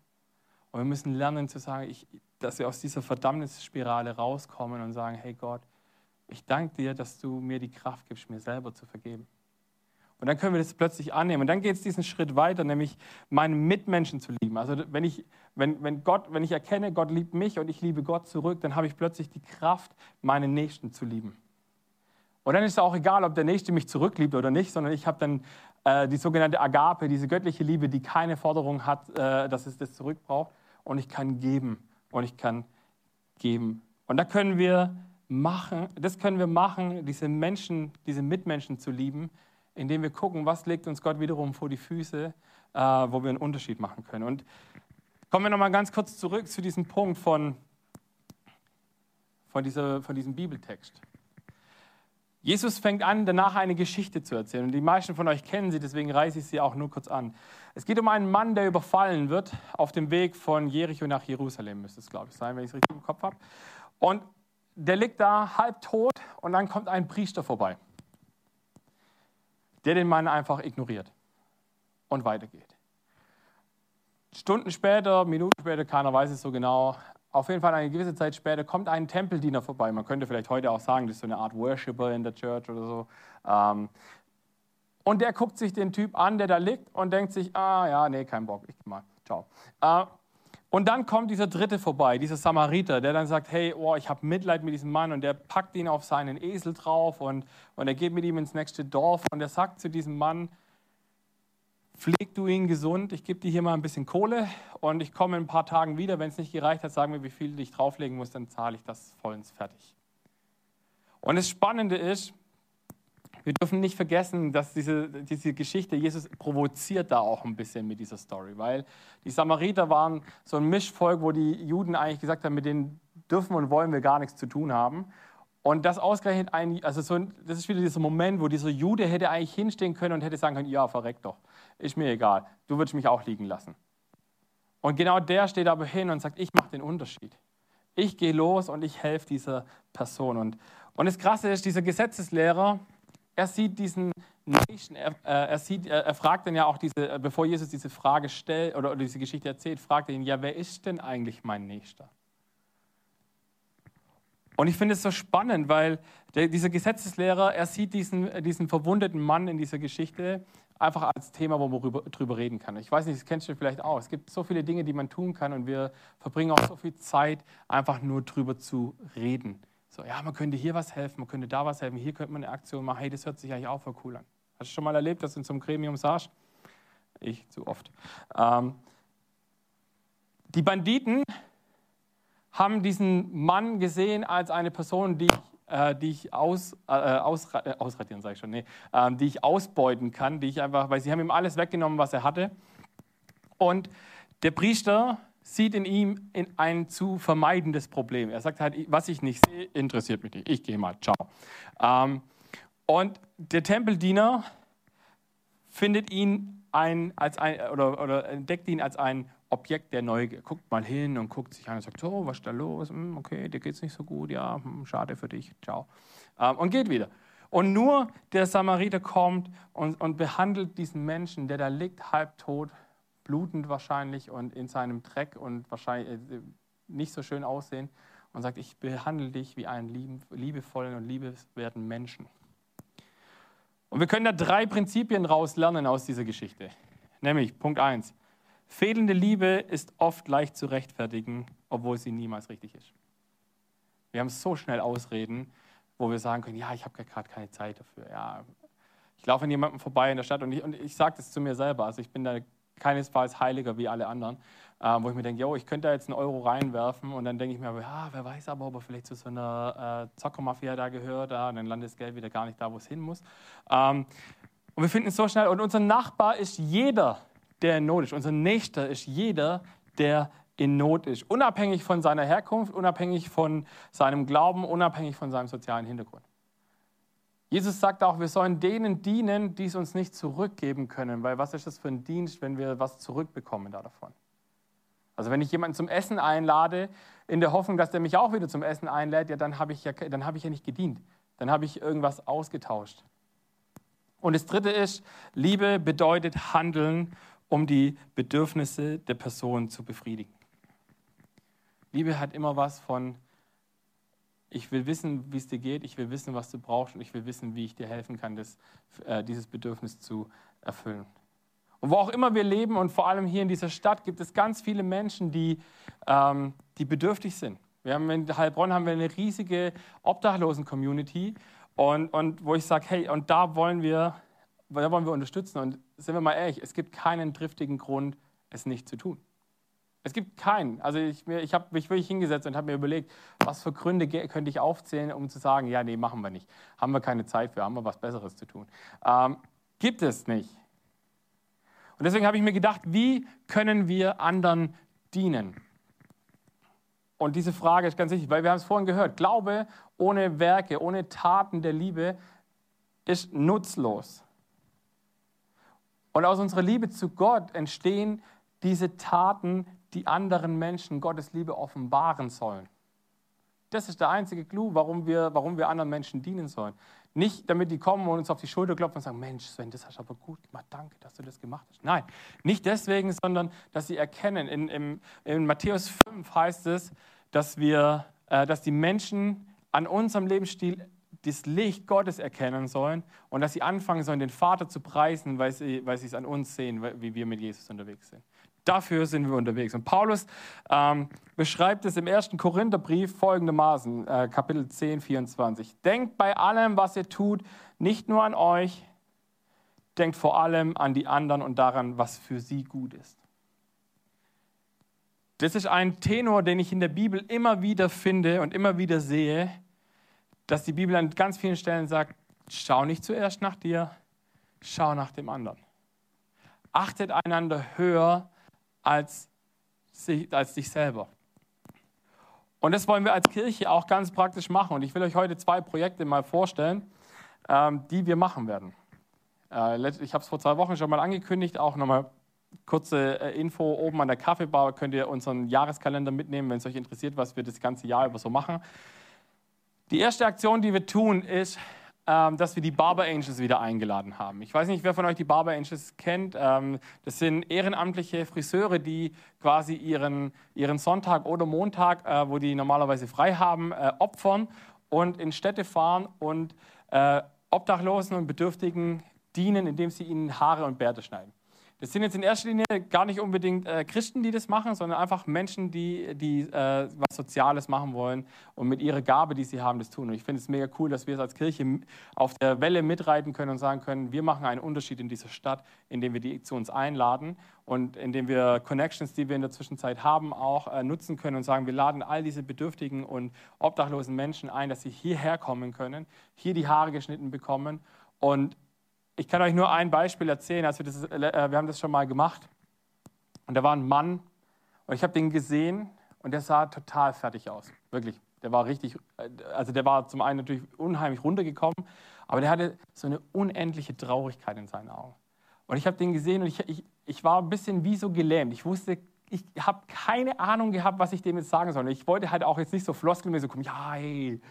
Und wir müssen lernen zu sagen, ich, dass wir aus dieser Verdammnisspirale rauskommen und sagen, hey Gott, ich danke dir, dass du mir die Kraft gibst, mir selber zu vergeben. Und dann können wir das plötzlich annehmen. Und dann geht es diesen Schritt weiter, nämlich meinen Mitmenschen zu lieben. Also wenn ich, wenn, wenn, Gott, wenn ich erkenne, Gott liebt mich und ich liebe Gott zurück, dann habe ich plötzlich die Kraft, meinen Nächsten zu lieben. Und dann ist es auch egal, ob der Nächste mich zurückliebt oder nicht, sondern ich habe dann äh, die sogenannte Agape, diese göttliche Liebe, die keine Forderung hat, äh, dass es das zurückbraucht. Und ich kann geben. Und ich kann geben. Und da können wir machen, das können wir machen, diese Menschen, diese Mitmenschen zu lieben, indem wir gucken, was legt uns Gott wiederum vor die Füße, äh, wo wir einen Unterschied machen können. Und kommen wir nochmal ganz kurz zurück zu diesem Punkt von, von, dieser, von diesem Bibeltext. Jesus fängt an, danach eine Geschichte zu erzählen. Und die meisten von euch kennen sie, deswegen reiße ich sie auch nur kurz an. Es geht um einen Mann, der überfallen wird auf dem Weg von Jericho nach Jerusalem, müsste es, glaube ich, sein, wenn ich es richtig im Kopf habe. Und der liegt da halb tot und dann kommt ein Priester vorbei der den Mann einfach ignoriert und weitergeht. Stunden später, Minuten später, keiner weiß es so genau, auf jeden Fall eine gewisse Zeit später kommt ein Tempeldiener vorbei. Man könnte vielleicht heute auch sagen, das ist so eine Art Worshipper in der Church oder so. Ähm, und der guckt sich den Typ an, der da liegt und denkt sich, ah ja, nee, kein Bock, ich mal, ciao. Und dann kommt dieser Dritte vorbei, dieser Samariter, der dann sagt, hey, oh, ich habe Mitleid mit diesem Mann und der packt ihn auf seinen Esel drauf und, und er geht mit ihm ins nächste Dorf und er sagt zu diesem Mann, pfleg du ihn gesund, ich gebe dir hier mal ein bisschen Kohle und ich komme in ein paar Tagen wieder. Wenn es nicht gereicht hat, sagen wir, wie viel ich drauflegen muss, dann zahle ich das vollends fertig. Und das Spannende ist, wir dürfen nicht vergessen, dass diese, diese Geschichte, Jesus provoziert da auch ein bisschen mit dieser Story, weil die Samariter waren so ein Mischvolk, wo die Juden eigentlich gesagt haben, mit denen dürfen und wollen wir gar nichts zu tun haben. Und das ausgerechnet ein, also so, das ist wieder dieser Moment, wo dieser Jude hätte eigentlich hinstehen können und hätte sagen können, ja, verreck doch, ist mir egal, du würdest mich auch liegen lassen. Und genau der steht aber hin und sagt, ich mache den Unterschied. Ich gehe los und ich helfe dieser Person. Und, und das Krasse ist, dieser Gesetzeslehrer, er sieht diesen Nation, er, äh, er, sieht, er fragt dann ja auch, diese, äh, bevor Jesus diese Frage stellt oder, oder diese Geschichte erzählt, fragt er ihn, ja, wer ist denn eigentlich mein Nächster? Und ich finde es so spannend, weil der, dieser Gesetzeslehrer, er sieht diesen, diesen verwundeten Mann in dieser Geschichte einfach als Thema, wo man drüber, drüber reden kann. Ich weiß nicht, das kennst du vielleicht auch. Es gibt so viele Dinge, die man tun kann und wir verbringen auch so viel Zeit, einfach nur drüber zu reden. So, ja, man könnte hier was helfen, man könnte da was helfen, hier könnte man eine Aktion machen. Hey, das hört sich eigentlich auch voll cool an. Hast du schon mal erlebt, dass du in so einem Gremium saßt? Ich zu oft. Ähm, die Banditen haben diesen Mann gesehen als eine Person, die, äh, die ich aus, äh, aus, äh, ausradieren, sage ich schon, nee, äh, die ich ausbeuten kann, die ich einfach, weil sie haben ihm alles weggenommen, was er hatte. Und der Priester sieht in ihm ein zu vermeidendes Problem. Er sagt halt, was ich nicht sehe, interessiert mich nicht. Ich gehe mal, ciao. Ähm, und der Tempeldiener findet ihn ein, als ein, oder, oder entdeckt ihn als ein Objekt der Neugier. Guckt mal hin und guckt sich an und sagt, oh, was ist da los? Hm, okay, dir geht es nicht so gut, ja, hm, schade für dich, ciao. Ähm, und geht wieder. Und nur der Samariter kommt und, und behandelt diesen Menschen, der da liegt, halbtot, blutend wahrscheinlich und in seinem Dreck und wahrscheinlich äh, nicht so schön aussehen und sagt, ich behandle dich wie einen liebevollen und liebeswerten Menschen. Und wir können da drei Prinzipien raus lernen aus dieser Geschichte. Nämlich Punkt 1. Fehlende Liebe ist oft leicht zu rechtfertigen, obwohl sie niemals richtig ist. Wir haben so schnell Ausreden, wo wir sagen können, ja, ich habe gerade keine Zeit dafür. Ja, ich laufe an jemandem vorbei in der Stadt und ich, und ich sage das zu mir selber. Also ich bin da keinesfalls heiliger wie alle anderen, äh, wo ich mir denke, yo, ich könnte da jetzt einen Euro reinwerfen und dann denke ich mir, ja, wer weiß aber, ob er vielleicht zu so einer äh, Zockermafia da gehört, ja, und dann landet das Geld wieder gar nicht da, wo es hin muss. Ähm, und wir finden es so schnell, und unser Nachbar ist jeder, der in Not ist. Unser Nächster ist jeder, der in Not ist. Unabhängig von seiner Herkunft, unabhängig von seinem Glauben, unabhängig von seinem sozialen Hintergrund. Jesus sagt auch, wir sollen denen dienen, die es uns nicht zurückgeben können, weil was ist das für ein Dienst, wenn wir was zurückbekommen da davon? Also wenn ich jemanden zum Essen einlade, in der Hoffnung, dass der mich auch wieder zum Essen einlädt, ja, dann habe ich, ja, hab ich ja nicht gedient. Dann habe ich irgendwas ausgetauscht. Und das Dritte ist, Liebe bedeutet Handeln, um die Bedürfnisse der Person zu befriedigen. Liebe hat immer was von Ich will wissen, wie es dir geht. Ich will wissen, was du brauchst. Und ich will wissen, wie ich dir helfen kann, das, äh, dieses Bedürfnis zu erfüllen. Und wo auch immer wir leben und vor allem hier in dieser Stadt gibt es ganz viele Menschen, die, ähm, die bedürftig sind. Wir haben in Heilbronn haben wir eine riesige Obdachlosen-Community und, und wo ich sage, hey, und da wollen wir, da wollen wir unterstützen. Und sind wir mal ehrlich, es gibt keinen triftigen Grund, es nicht zu tun. Es gibt keinen. Also ich, ich habe mich wirklich hingesetzt und habe mir überlegt, was für Gründe könnte ich aufzählen, um zu sagen, ja, nee, machen wir nicht. Haben wir keine Zeit für, haben wir was Besseres zu tun. Ähm, gibt es nicht. Und deswegen habe ich mir gedacht, wie können wir anderen dienen? Und diese Frage ist ganz wichtig, weil wir haben es vorhin gehört, Glaube ohne Werke, ohne Taten der Liebe ist nutzlos. Und aus unserer Liebe zu Gott entstehen diese Taten, die anderen Menschen Gottes Liebe offenbaren sollen. Das ist der einzige Clou, warum wir, warum wir anderen Menschen dienen sollen. Nicht, damit die kommen und uns auf die Schulter klopfen und sagen, Mensch, Sven, das hast du aber gut gemacht, danke, dass du das gemacht hast. Nein, nicht deswegen, sondern dass sie erkennen. In, in, in Matthäus 5 heißt es, dass, wir, äh, dass die Menschen an unserem Lebensstil das Licht Gottes erkennen sollen und dass sie anfangen sollen, den Vater zu preisen, weil sie, weil sie es an uns sehen, wie wir mit Jesus unterwegs sind. Dafür sind wir unterwegs. Und Paulus ähm, beschreibt es im ersten Korintherbrief folgendermaßen, äh, Kapitel 10, 24. Denkt bei allem, was ihr tut, nicht nur an euch, denkt vor allem an die anderen und daran, was für sie gut ist. Das ist ein Tenor, den ich in der Bibel immer wieder finde und immer wieder sehe, dass die Bibel an ganz vielen Stellen sagt, schau nicht zuerst nach dir, schau nach dem anderen. Achtet einander höher als, als dich selber. Und das wollen wir als Kirche auch ganz praktisch machen. Und ich will euch heute zwei Projekte mal vorstellen, ähm, die wir machen werden. Äh, ich habe es vor zwei Wochen schon mal angekündigt, auch nochmal kurze äh, Info oben an der Kaffeebar könnt ihr unseren Jahreskalender mitnehmen, wenn es euch interessiert, was wir das ganze Jahr über so machen. Die erste Aktion, die wir tun, ist, dass wir die Barber Angels wieder eingeladen haben. Ich weiß nicht, wer von euch die Barber Angels kennt. Ähm, das sind ehrenamtliche Friseure, die quasi ihren, ihren Sonntag oder Montag, äh, wo die normalerweise frei haben, äh, opfern und in Städte fahren und äh, Obdachlosen und Bedürftigen dienen, indem sie ihnen Haare und Bärte schneiden. Das sind jetzt in erster Linie gar nicht unbedingt äh, Christen, die das machen, sondern einfach Menschen, die, die äh, was Soziales machen wollen und mit ihrer Gabe, die sie haben, das tun. Und ich finde es mega cool, dass wir es als Kirche auf der Welle mitreiten können und sagen können, wir machen einen Unterschied in dieser Stadt, indem wir die zu uns einladen und indem wir Connections, die wir in der Zwischenzeit haben, auch äh, nutzen können und sagen, wir laden all diese bedürftigen und obdachlosen Menschen ein, dass sie hierher kommen können, hier die Haare geschnitten bekommen und ich kann euch nur ein Beispiel erzählen. Als wir, das, äh, wir haben das schon mal gemacht. Und da war ein Mann und ich habe den gesehen und der sah total fertig aus. Wirklich. Der war richtig, äh, also der war zum einen natürlich unheimlich runtergekommen, aber der hatte so eine unendliche Traurigkeit in seinen Augen. Und ich habe den gesehen und ich, ich, ich war ein bisschen wie so gelähmt. Ich wusste, ich habe keine Ahnung gehabt, was ich dem jetzt sagen soll. Ich wollte halt auch jetzt nicht so floskelmäßig kommen, ja, hey,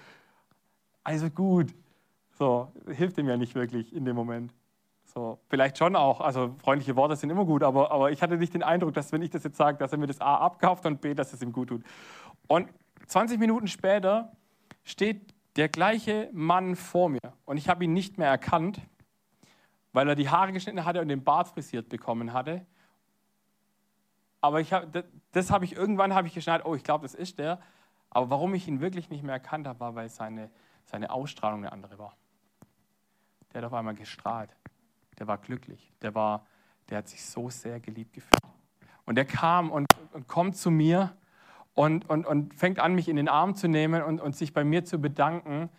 also gut. So, hilft ihm ja nicht wirklich in dem Moment. So, vielleicht schon auch, also freundliche Worte sind immer gut, aber, aber ich hatte nicht den Eindruck, dass wenn ich das jetzt sage, dass er mir das A abkauft und B, dass es ihm gut tut. Und 20 Minuten später steht der gleiche Mann vor mir und ich habe ihn nicht mehr erkannt, weil er die Haare geschnitten hatte und den Bart frisiert bekommen hatte. Aber ich hab, das, das habe ich irgendwann habe ich geschnallt, oh, ich glaube, das ist der. Aber warum ich ihn wirklich nicht mehr erkannt habe, war, weil seine, seine Ausstrahlung eine andere war. Der hat auf einmal gestrahlt. Der war glücklich. Der, war, der hat sich so sehr geliebt gefühlt. Und er kam und, und kommt zu mir und, und, und fängt an, mich in den Arm zu nehmen und, und sich bei mir zu bedanken,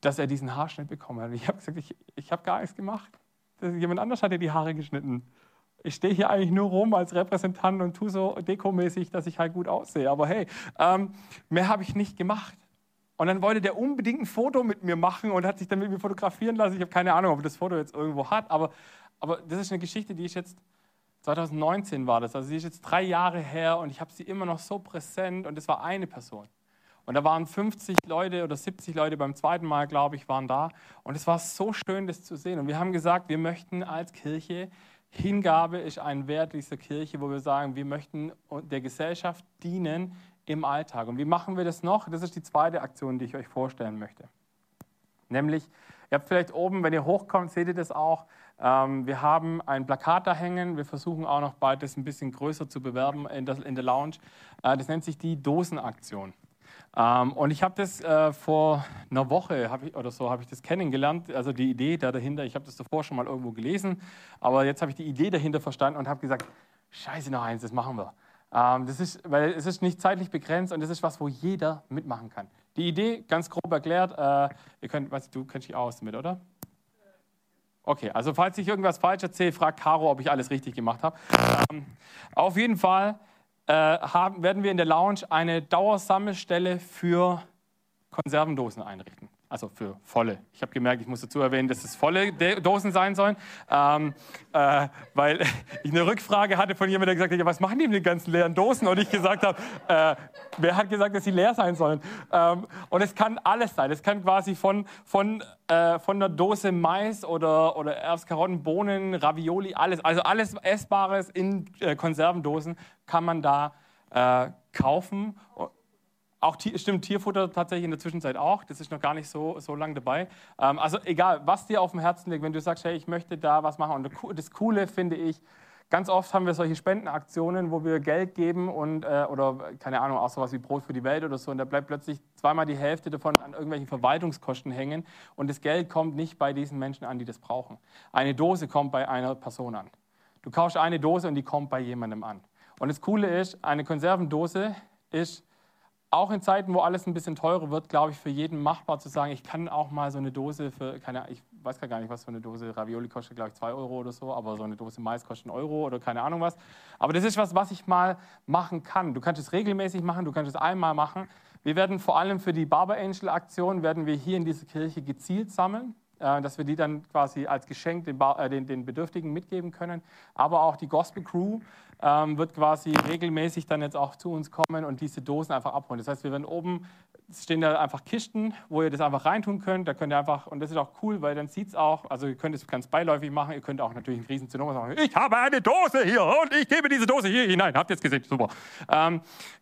dass er diesen Haarschnitt bekommen hat. Ich habe gesagt, ich, ich habe gar nichts gemacht. Jemand anders hat dir die Haare geschnitten. Ich stehe hier eigentlich nur rum als Repräsentant und tue so dekomäßig, dass ich halt gut aussehe. Aber hey, ähm, mehr habe ich nicht gemacht. Und dann wollte der unbedingt ein Foto mit mir machen und hat sich dann mit mir fotografieren lassen. Ich habe keine Ahnung, ob er das Foto jetzt irgendwo hat, aber, aber das ist eine Geschichte, die ist jetzt, 2019 war das, also die ist jetzt drei Jahre her und ich habe sie immer noch so präsent und das war eine Person. Und da waren 50 Leute oder 70 Leute beim zweiten Mal, glaube ich, waren da. Und es war so schön, das zu sehen. Und wir haben gesagt, wir möchten als Kirche, Hingabe ist ein Wert dieser Kirche, wo wir sagen, wir möchten der Gesellschaft dienen, im Alltag. Und wie machen wir das noch? Das ist die zweite Aktion, die ich euch vorstellen möchte. Nämlich, ihr habt vielleicht oben, wenn ihr hochkommt, seht ihr das auch. Ähm, wir haben ein Plakat da hängen. Wir versuchen auch noch bald das ein bisschen größer zu bewerben in der, in der Lounge. Äh, das nennt sich die Dosenaktion. Ähm, und ich habe das äh, vor einer Woche ich, oder so habe ich das kennengelernt, also die Idee da dahinter. Ich habe das davor schon mal irgendwo gelesen, aber jetzt habe ich die Idee dahinter verstanden und habe gesagt, Scheiße noch eins, das machen wir. Ähm, das ist, weil es ist nicht zeitlich begrenzt und das ist was, wo jeder mitmachen kann. Die Idee, ganz grob erklärt, äh, ihr könnt, was, du kennst dich aus damit, oder? Okay, also falls ich irgendwas falsch erzähle, fragt Caro, ob ich alles richtig gemacht habe. Ähm, auf jeden Fall äh, haben, werden wir in der Lounge eine Dauersammelstelle für Konservendosen einrichten also für volle. Ich habe gemerkt, ich muss dazu erwähnen, dass es volle Dosen sein sollen, ähm, äh, weil [laughs] ich eine Rückfrage hatte von jemandem, der gesagt hat, ja, was machen die mit den ganzen leeren Dosen? Und ich gesagt habe, äh, wer hat gesagt, dass sie leer sein sollen? Ähm, und es kann alles sein. Es kann quasi von, von, äh, von einer Dose Mais oder, oder Erbskarotten, Bohnen, Ravioli, alles, also alles Essbares in äh, Konservendosen kann man da äh, kaufen. Auch stimmt Tierfutter tatsächlich in der Zwischenzeit auch. Das ist noch gar nicht so, so lange dabei. Ähm, also egal, was dir auf dem Herzen liegt, wenn du sagst, hey, ich möchte da was machen. Und das Coole finde ich, ganz oft haben wir solche Spendenaktionen, wo wir Geld geben und äh, oder keine Ahnung, auch sowas wie Brot für die Welt oder so. Und da bleibt plötzlich zweimal die Hälfte davon an irgendwelchen Verwaltungskosten hängen. Und das Geld kommt nicht bei diesen Menschen an, die das brauchen. Eine Dose kommt bei einer Person an. Du kaufst eine Dose und die kommt bei jemandem an. Und das Coole ist, eine Konservendose ist auch in Zeiten, wo alles ein bisschen teurer wird, glaube ich, für jeden machbar zu sagen, ich kann auch mal so eine Dose für, keine, ich weiß gar nicht, was so eine Dose Ravioli kostet, glaube ich, zwei Euro oder so, aber so eine Dose Mais kostet einen Euro oder keine Ahnung was. Aber das ist was, was ich mal machen kann. Du kannst es regelmäßig machen, du kannst es einmal machen. Wir werden vor allem für die Barber Angel Aktion, werden wir hier in dieser Kirche gezielt sammeln. Äh, dass wir die dann quasi als Geschenk den, äh, den, den Bedürftigen mitgeben können. Aber auch die Gospel Crew ähm, wird quasi regelmäßig dann jetzt auch zu uns kommen und diese Dosen einfach abholen. Das heißt, wir werden oben, stehen da einfach Kisten, wo ihr das einfach reintun könnt. Da könnt ihr einfach, und das ist auch cool, weil dann sieht es auch, also ihr könnt es ganz beiläufig machen, ihr könnt auch natürlich einen riesen Zinnober sagen, ich habe eine Dose hier und ich gebe diese Dose hier hinein. Habt ihr jetzt gesehen? Super. Ähm,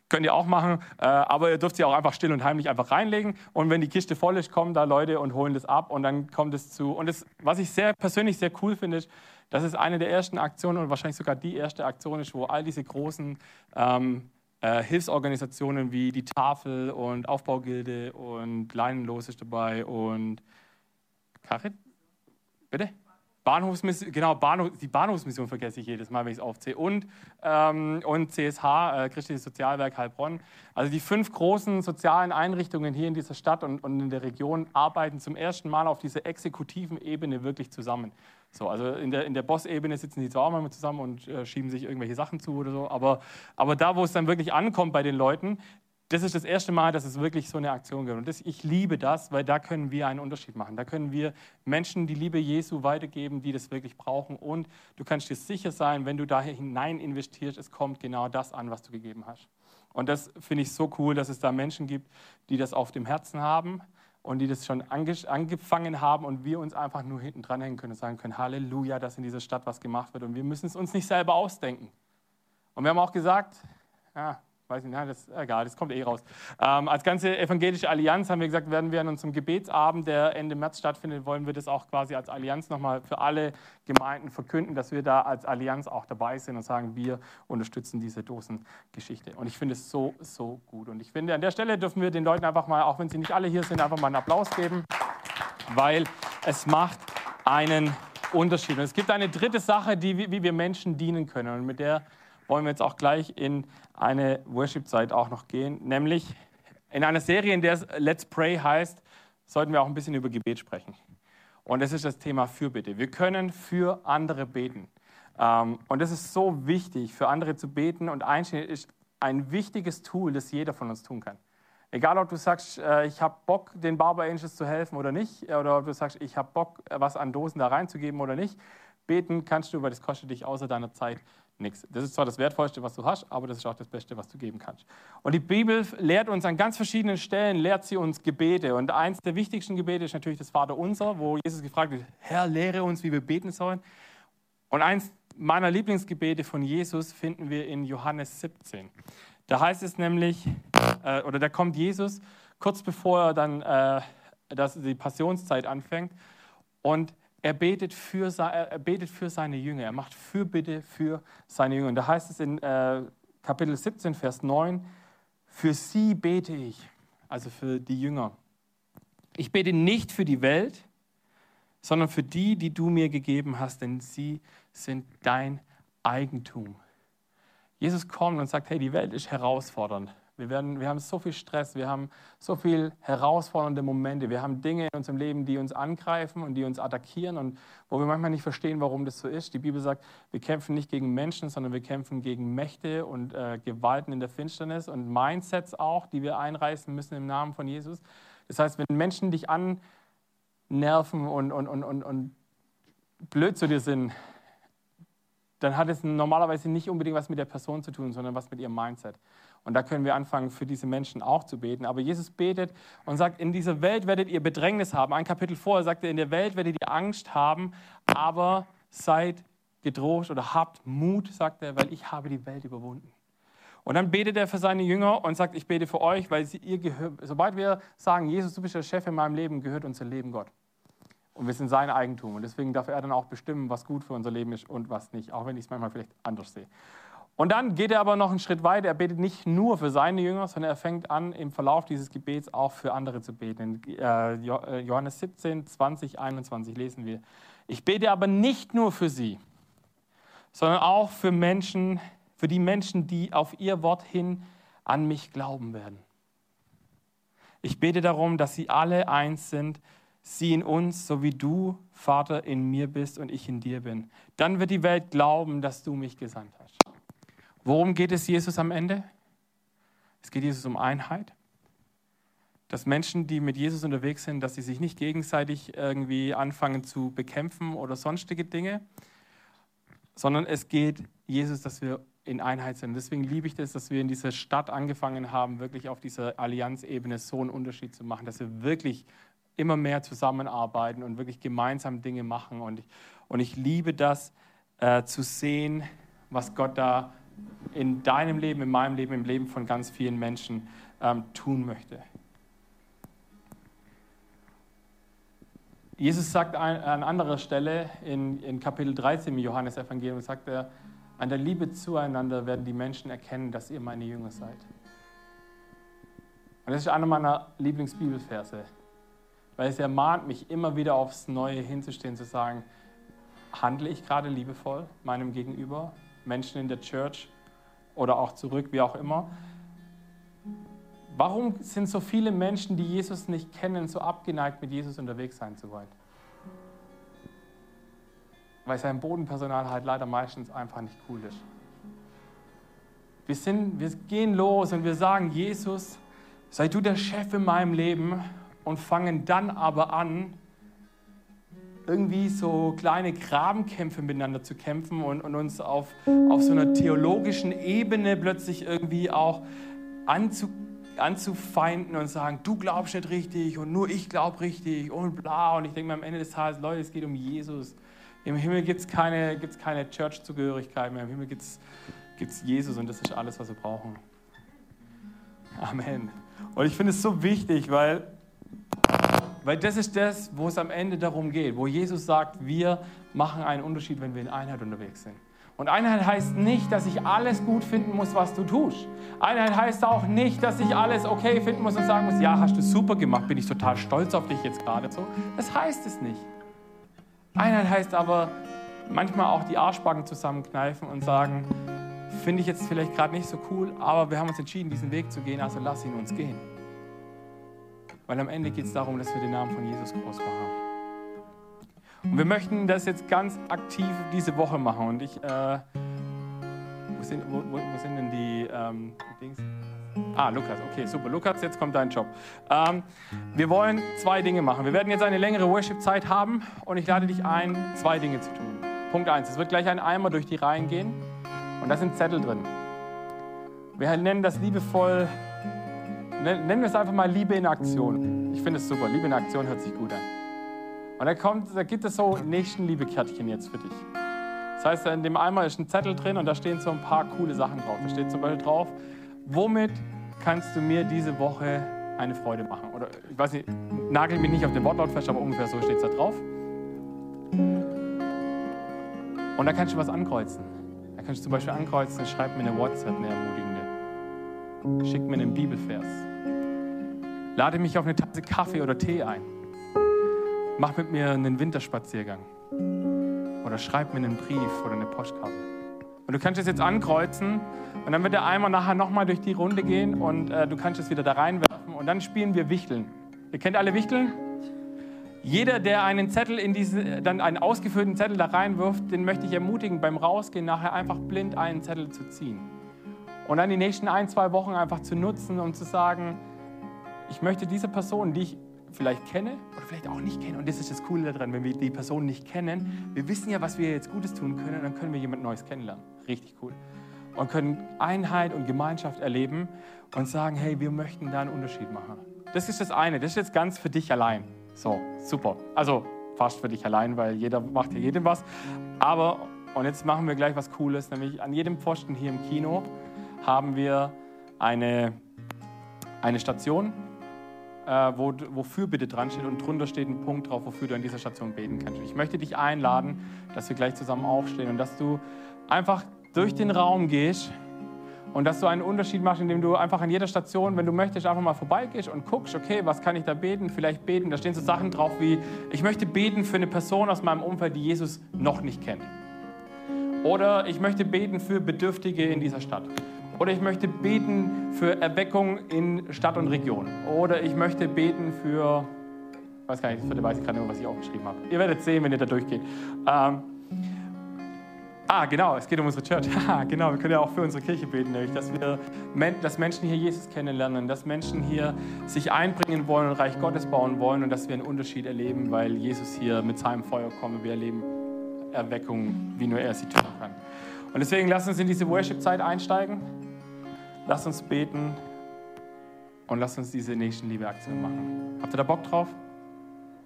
Könnt ihr auch machen, äh, aber ihr dürft sie auch einfach still und heimlich einfach reinlegen. Und wenn die Kiste voll ist, kommen da Leute und holen das ab und dann kommt es zu. Und das, was ich sehr persönlich sehr cool finde, ist, dass es eine der ersten Aktionen und wahrscheinlich sogar die erste Aktion ist, wo all diese großen ähm, äh, Hilfsorganisationen wie die Tafel und Aufbaugilde und Leinenlos ist dabei und Karin? Bitte? Bahnhofsmission, genau, Bahnhof, die Bahnhofsmission vergesse ich jedes Mal, wenn ich es aufzähle. Und, ähm, und CSH, äh, Christliches Sozialwerk Heilbronn. Also die fünf großen sozialen Einrichtungen hier in dieser Stadt und, und in der Region arbeiten zum ersten Mal auf dieser exekutiven Ebene wirklich zusammen. So, also in der, in der Boss-Ebene sitzen die zwar auch mal zusammen und äh, schieben sich irgendwelche Sachen zu oder so, aber, aber da, wo es dann wirklich ankommt bei den Leuten, das ist das erste Mal, dass es wirklich so eine Aktion gibt. Und das, ich liebe das, weil da können wir einen Unterschied machen. Da können wir Menschen die Liebe Jesu weitergeben, die das wirklich brauchen. Und du kannst dir sicher sein, wenn du da hinein investierst, es kommt genau das an, was du gegeben hast. Und das finde ich so cool, dass es da Menschen gibt, die das auf dem Herzen haben und die das schon angefangen haben und wir uns einfach nur hinten dranhängen können und sagen können, Halleluja, dass in dieser Stadt was gemacht wird. Und wir müssen es uns nicht selber ausdenken. Und wir haben auch gesagt, ja, weiß nicht, nein, das egal, das kommt eh raus. Ähm, als ganze evangelische Allianz haben wir gesagt, werden wir an unserem Gebetsabend, der Ende März stattfindet, wollen wir das auch quasi als Allianz nochmal für alle Gemeinden verkünden, dass wir da als Allianz auch dabei sind und sagen, wir unterstützen diese Dosengeschichte. Und ich finde es so, so gut. Und ich finde, an der Stelle dürfen wir den Leuten einfach mal, auch wenn sie nicht alle hier sind, einfach mal einen Applaus geben, weil es macht einen Unterschied. Und es gibt eine dritte Sache, die, wie wir Menschen dienen können. Und mit der wollen wir jetzt auch gleich in eine Worship-Zeit auch noch gehen. Nämlich in einer Serie, in der es Let's Pray heißt, sollten wir auch ein bisschen über Gebet sprechen. Und das ist das Thema Fürbitte. Wir können für andere beten. Ähm, und das ist so wichtig, für andere zu beten. Und Einstehen ist ein wichtiges Tool, das jeder von uns tun kann. Egal, ob du sagst, äh, ich habe Bock, den Barber Angels zu helfen oder nicht, oder ob du sagst, ich habe Bock, was an Dosen da reinzugeben oder nicht. Beten kannst du, weil das kostet dich außer deiner Zeit nichts. Das ist zwar das Wertvollste, was du hast, aber das ist auch das Beste, was du geben kannst. Und die Bibel lehrt uns an ganz verschiedenen Stellen, lehrt sie uns Gebete. Und eins der wichtigsten Gebete ist natürlich das Vaterunser, wo Jesus gefragt wird, Herr, lehre uns, wie wir beten sollen. Und eins meiner Lieblingsgebete von Jesus finden wir in Johannes 17. Da heißt es nämlich, äh, oder da kommt Jesus kurz bevor er dann äh, dass die Passionszeit anfängt und er betet, für, er betet für seine Jünger. Er macht Fürbitte für seine Jünger. Und da heißt es in äh, Kapitel 17, Vers 9, für sie bete ich, also für die Jünger. Ich bete nicht für die Welt, sondern für die, die du mir gegeben hast, denn sie sind dein Eigentum. Jesus kommt und sagt, hey, die Welt ist herausfordernd. Wir, werden, wir haben so viel Stress, wir haben so viele herausfordernde Momente, wir haben Dinge in unserem Leben, die uns angreifen und die uns attackieren und wo wir manchmal nicht verstehen, warum das so ist. Die Bibel sagt, wir kämpfen nicht gegen Menschen, sondern wir kämpfen gegen Mächte und äh, Gewalten in der Finsternis und Mindsets auch, die wir einreißen müssen im Namen von Jesus. Das heißt, wenn Menschen dich annerven und, und, und, und, und blöd zu dir sind, dann hat es normalerweise nicht unbedingt was mit der Person zu tun, sondern was mit ihrem Mindset. Und da können wir anfangen, für diese Menschen auch zu beten. Aber Jesus betet und sagt, in dieser Welt werdet ihr Bedrängnis haben. Ein Kapitel vorher sagt er, in der Welt werdet ihr Angst haben, aber seid gedroht oder habt Mut, sagt er, weil ich habe die Welt überwunden. Und dann betet er für seine Jünger und sagt, ich bete für euch, weil sie, ihr gehört, sobald wir sagen, Jesus, du bist der Chef in meinem Leben, gehört unser Leben Gott. Und wir sind sein Eigentum. Und deswegen darf er dann auch bestimmen, was gut für unser Leben ist und was nicht, auch wenn ich es manchmal vielleicht anders sehe. Und dann geht er aber noch einen Schritt weiter. Er betet nicht nur für seine Jünger, sondern er fängt an, im Verlauf dieses Gebets auch für andere zu beten. In äh, äh, Johannes 17, 20, 21 lesen wir. Ich bete aber nicht nur für sie, sondern auch für Menschen, für die Menschen, die auf ihr Wort hin an mich glauben werden. Ich bete darum, dass sie alle eins sind, sie in uns, so wie du, Vater, in mir bist und ich in dir bin. Dann wird die Welt glauben, dass du mich gesandt hast. Worum geht es Jesus am Ende? Es geht Jesus um Einheit. Dass Menschen, die mit Jesus unterwegs sind, dass sie sich nicht gegenseitig irgendwie anfangen zu bekämpfen oder sonstige Dinge, sondern es geht Jesus, dass wir in Einheit sind. Deswegen liebe ich das, dass wir in dieser Stadt angefangen haben, wirklich auf dieser Allianzebene so einen Unterschied zu machen, dass wir wirklich immer mehr zusammenarbeiten und wirklich gemeinsam Dinge machen. Und ich, und ich liebe das äh, zu sehen, was Gott da in deinem Leben, in meinem Leben, im Leben von ganz vielen Menschen ähm, tun möchte. Jesus sagt an, an anderer Stelle in, in Kapitel 13 im Johannesevangelium, sagt er, an der Liebe zueinander werden die Menschen erkennen, dass ihr meine Jünger seid. Und das ist einer meiner Lieblingsbibelverse, weil es ermahnt mich immer wieder aufs Neue hinzustehen, zu sagen, handle ich gerade liebevoll meinem Gegenüber? Menschen in der Church oder auch zurück, wie auch immer. Warum sind so viele Menschen, die Jesus nicht kennen, so abgeneigt, mit Jesus unterwegs sein zu wollen? Weil sein Bodenpersonal halt leider meistens einfach nicht cool ist. Wir, sind, wir gehen los und wir sagen, Jesus, sei du der Chef in meinem Leben und fangen dann aber an, irgendwie so kleine Grabenkämpfe miteinander zu kämpfen und, und uns auf, auf so einer theologischen Ebene plötzlich irgendwie auch anzu, anzufeinden und sagen, du glaubst nicht richtig und nur ich glaube richtig und bla. Und ich denke mir am Ende des Tages, Leute, es geht um Jesus. Im Himmel gibt es keine, gibt's keine Church-Zugehörigkeit mehr. Im Himmel gibt es Jesus und das ist alles, was wir brauchen. Amen. Und ich finde es so wichtig, weil weil das ist das, wo es am Ende darum geht, wo Jesus sagt, wir machen einen Unterschied, wenn wir in Einheit unterwegs sind. Und Einheit heißt nicht, dass ich alles gut finden muss, was du tust. Einheit heißt auch nicht, dass ich alles okay finden muss und sagen muss, ja, hast du super gemacht, bin ich total stolz auf dich jetzt gerade so. Das heißt es nicht. Einheit heißt aber manchmal auch die Arschbacken zusammenkneifen und sagen, finde ich jetzt vielleicht gerade nicht so cool, aber wir haben uns entschieden, diesen Weg zu gehen, also lass ihn uns gehen. Weil am Ende geht es darum, dass wir den Namen von Jesus groß machen. Und wir möchten das jetzt ganz aktiv diese Woche machen. Und ich, äh, wo, sind, wo, wo, sind denn die ähm, Dings? Ah, Lukas, okay, super. Lukas, jetzt kommt dein Job. Ähm, wir wollen zwei Dinge machen. Wir werden jetzt eine längere Worship-Zeit haben und ich lade dich ein, zwei Dinge zu tun. Punkt eins: Es wird gleich ein Eimer durch die Reihen gehen und da sind Zettel drin. Wir nennen das liebevoll nennen wir es einfach mal Liebe in Aktion. Ich finde es super. Liebe in Aktion hört sich gut an. Und da, kommt, da gibt es so Nächstenliebe-Kärtchen jetzt für dich. Das heißt, in dem Eimer ist ein Zettel drin und da stehen so ein paar coole Sachen drauf. Da steht zum Beispiel drauf, womit kannst du mir diese Woche eine Freude machen? Oder ich weiß nicht, nagel mich nicht auf den Wortlaut fest, aber ungefähr so steht es da drauf. Und da kannst du was ankreuzen. Da kannst du zum Beispiel ankreuzen, schreib mir eine WhatsApp, eine ermutigende. Schick mir einen Bibelvers. Lade mich auf eine Tasse Kaffee oder Tee ein. Mach mit mir einen Winterspaziergang. Oder schreib mir einen Brief oder eine Postkarte. Und du kannst es jetzt ankreuzen und dann wird der Eimer nachher nochmal durch die Runde gehen und äh, du kannst es wieder da reinwerfen und dann spielen wir Wichteln. Ihr kennt alle Wichteln? Jeder, der einen Zettel in diese, dann einen ausgefüllten Zettel da reinwirft, den möchte ich ermutigen, beim Rausgehen nachher einfach blind einen Zettel zu ziehen. Und dann die nächsten ein, zwei Wochen einfach zu nutzen, um zu sagen, ich möchte diese Person, die ich vielleicht kenne oder vielleicht auch nicht kenne, und das ist das Coole daran, wenn wir die Person nicht kennen, wir wissen ja, was wir jetzt Gutes tun können, dann können wir jemand Neues kennenlernen. Richtig cool. Und können Einheit und Gemeinschaft erleben und sagen, hey, wir möchten da einen Unterschied machen. Das ist das eine, das ist jetzt ganz für dich allein. So, super. Also fast für dich allein, weil jeder macht ja jedem was. Aber, und jetzt machen wir gleich was Cooles, nämlich an jedem Pfosten hier im Kino haben wir eine, eine Station, äh, wo, wofür bitte dran steht und drunter steht ein Punkt drauf, wofür du an dieser Station beten kannst. Ich möchte dich einladen, dass wir gleich zusammen aufstehen und dass du einfach durch den Raum gehst und dass du einen Unterschied machst, indem du einfach an jeder Station, wenn du möchtest, einfach mal vorbeigehst und guckst, okay, was kann ich da beten? Vielleicht beten. Da stehen so Sachen drauf wie, ich möchte beten für eine Person aus meinem Umfeld, die Jesus noch nicht kennt. Oder ich möchte beten für Bedürftige in dieser Stadt. Oder ich möchte beten für Erweckung in Stadt und Region. Oder ich möchte beten für, ich weiß gar nicht, für weiß ich gerade nicht, was ich aufgeschrieben habe. Ihr werdet sehen, wenn ihr da durchgeht. Ähm, Ah, genau, es geht um unsere Church. [laughs] Ah, genau, wir können ja auch für unsere Kirche beten, nämlich, dass, wir, dass Menschen hier Jesus kennenlernen, dass Menschen hier sich einbringen wollen und Reich Gottes bauen wollen und dass wir einen Unterschied erleben, weil Jesus hier mit seinem Feuer kommt. Wir erleben Erweckung, wie nur er sie tun kann. Und deswegen lasst uns in diese Worship-Zeit einsteigen. Lasst uns beten und lasst uns diese Nächstenliebe-Aktion machen. Habt ihr da Bock drauf?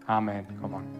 Amen. Komm on.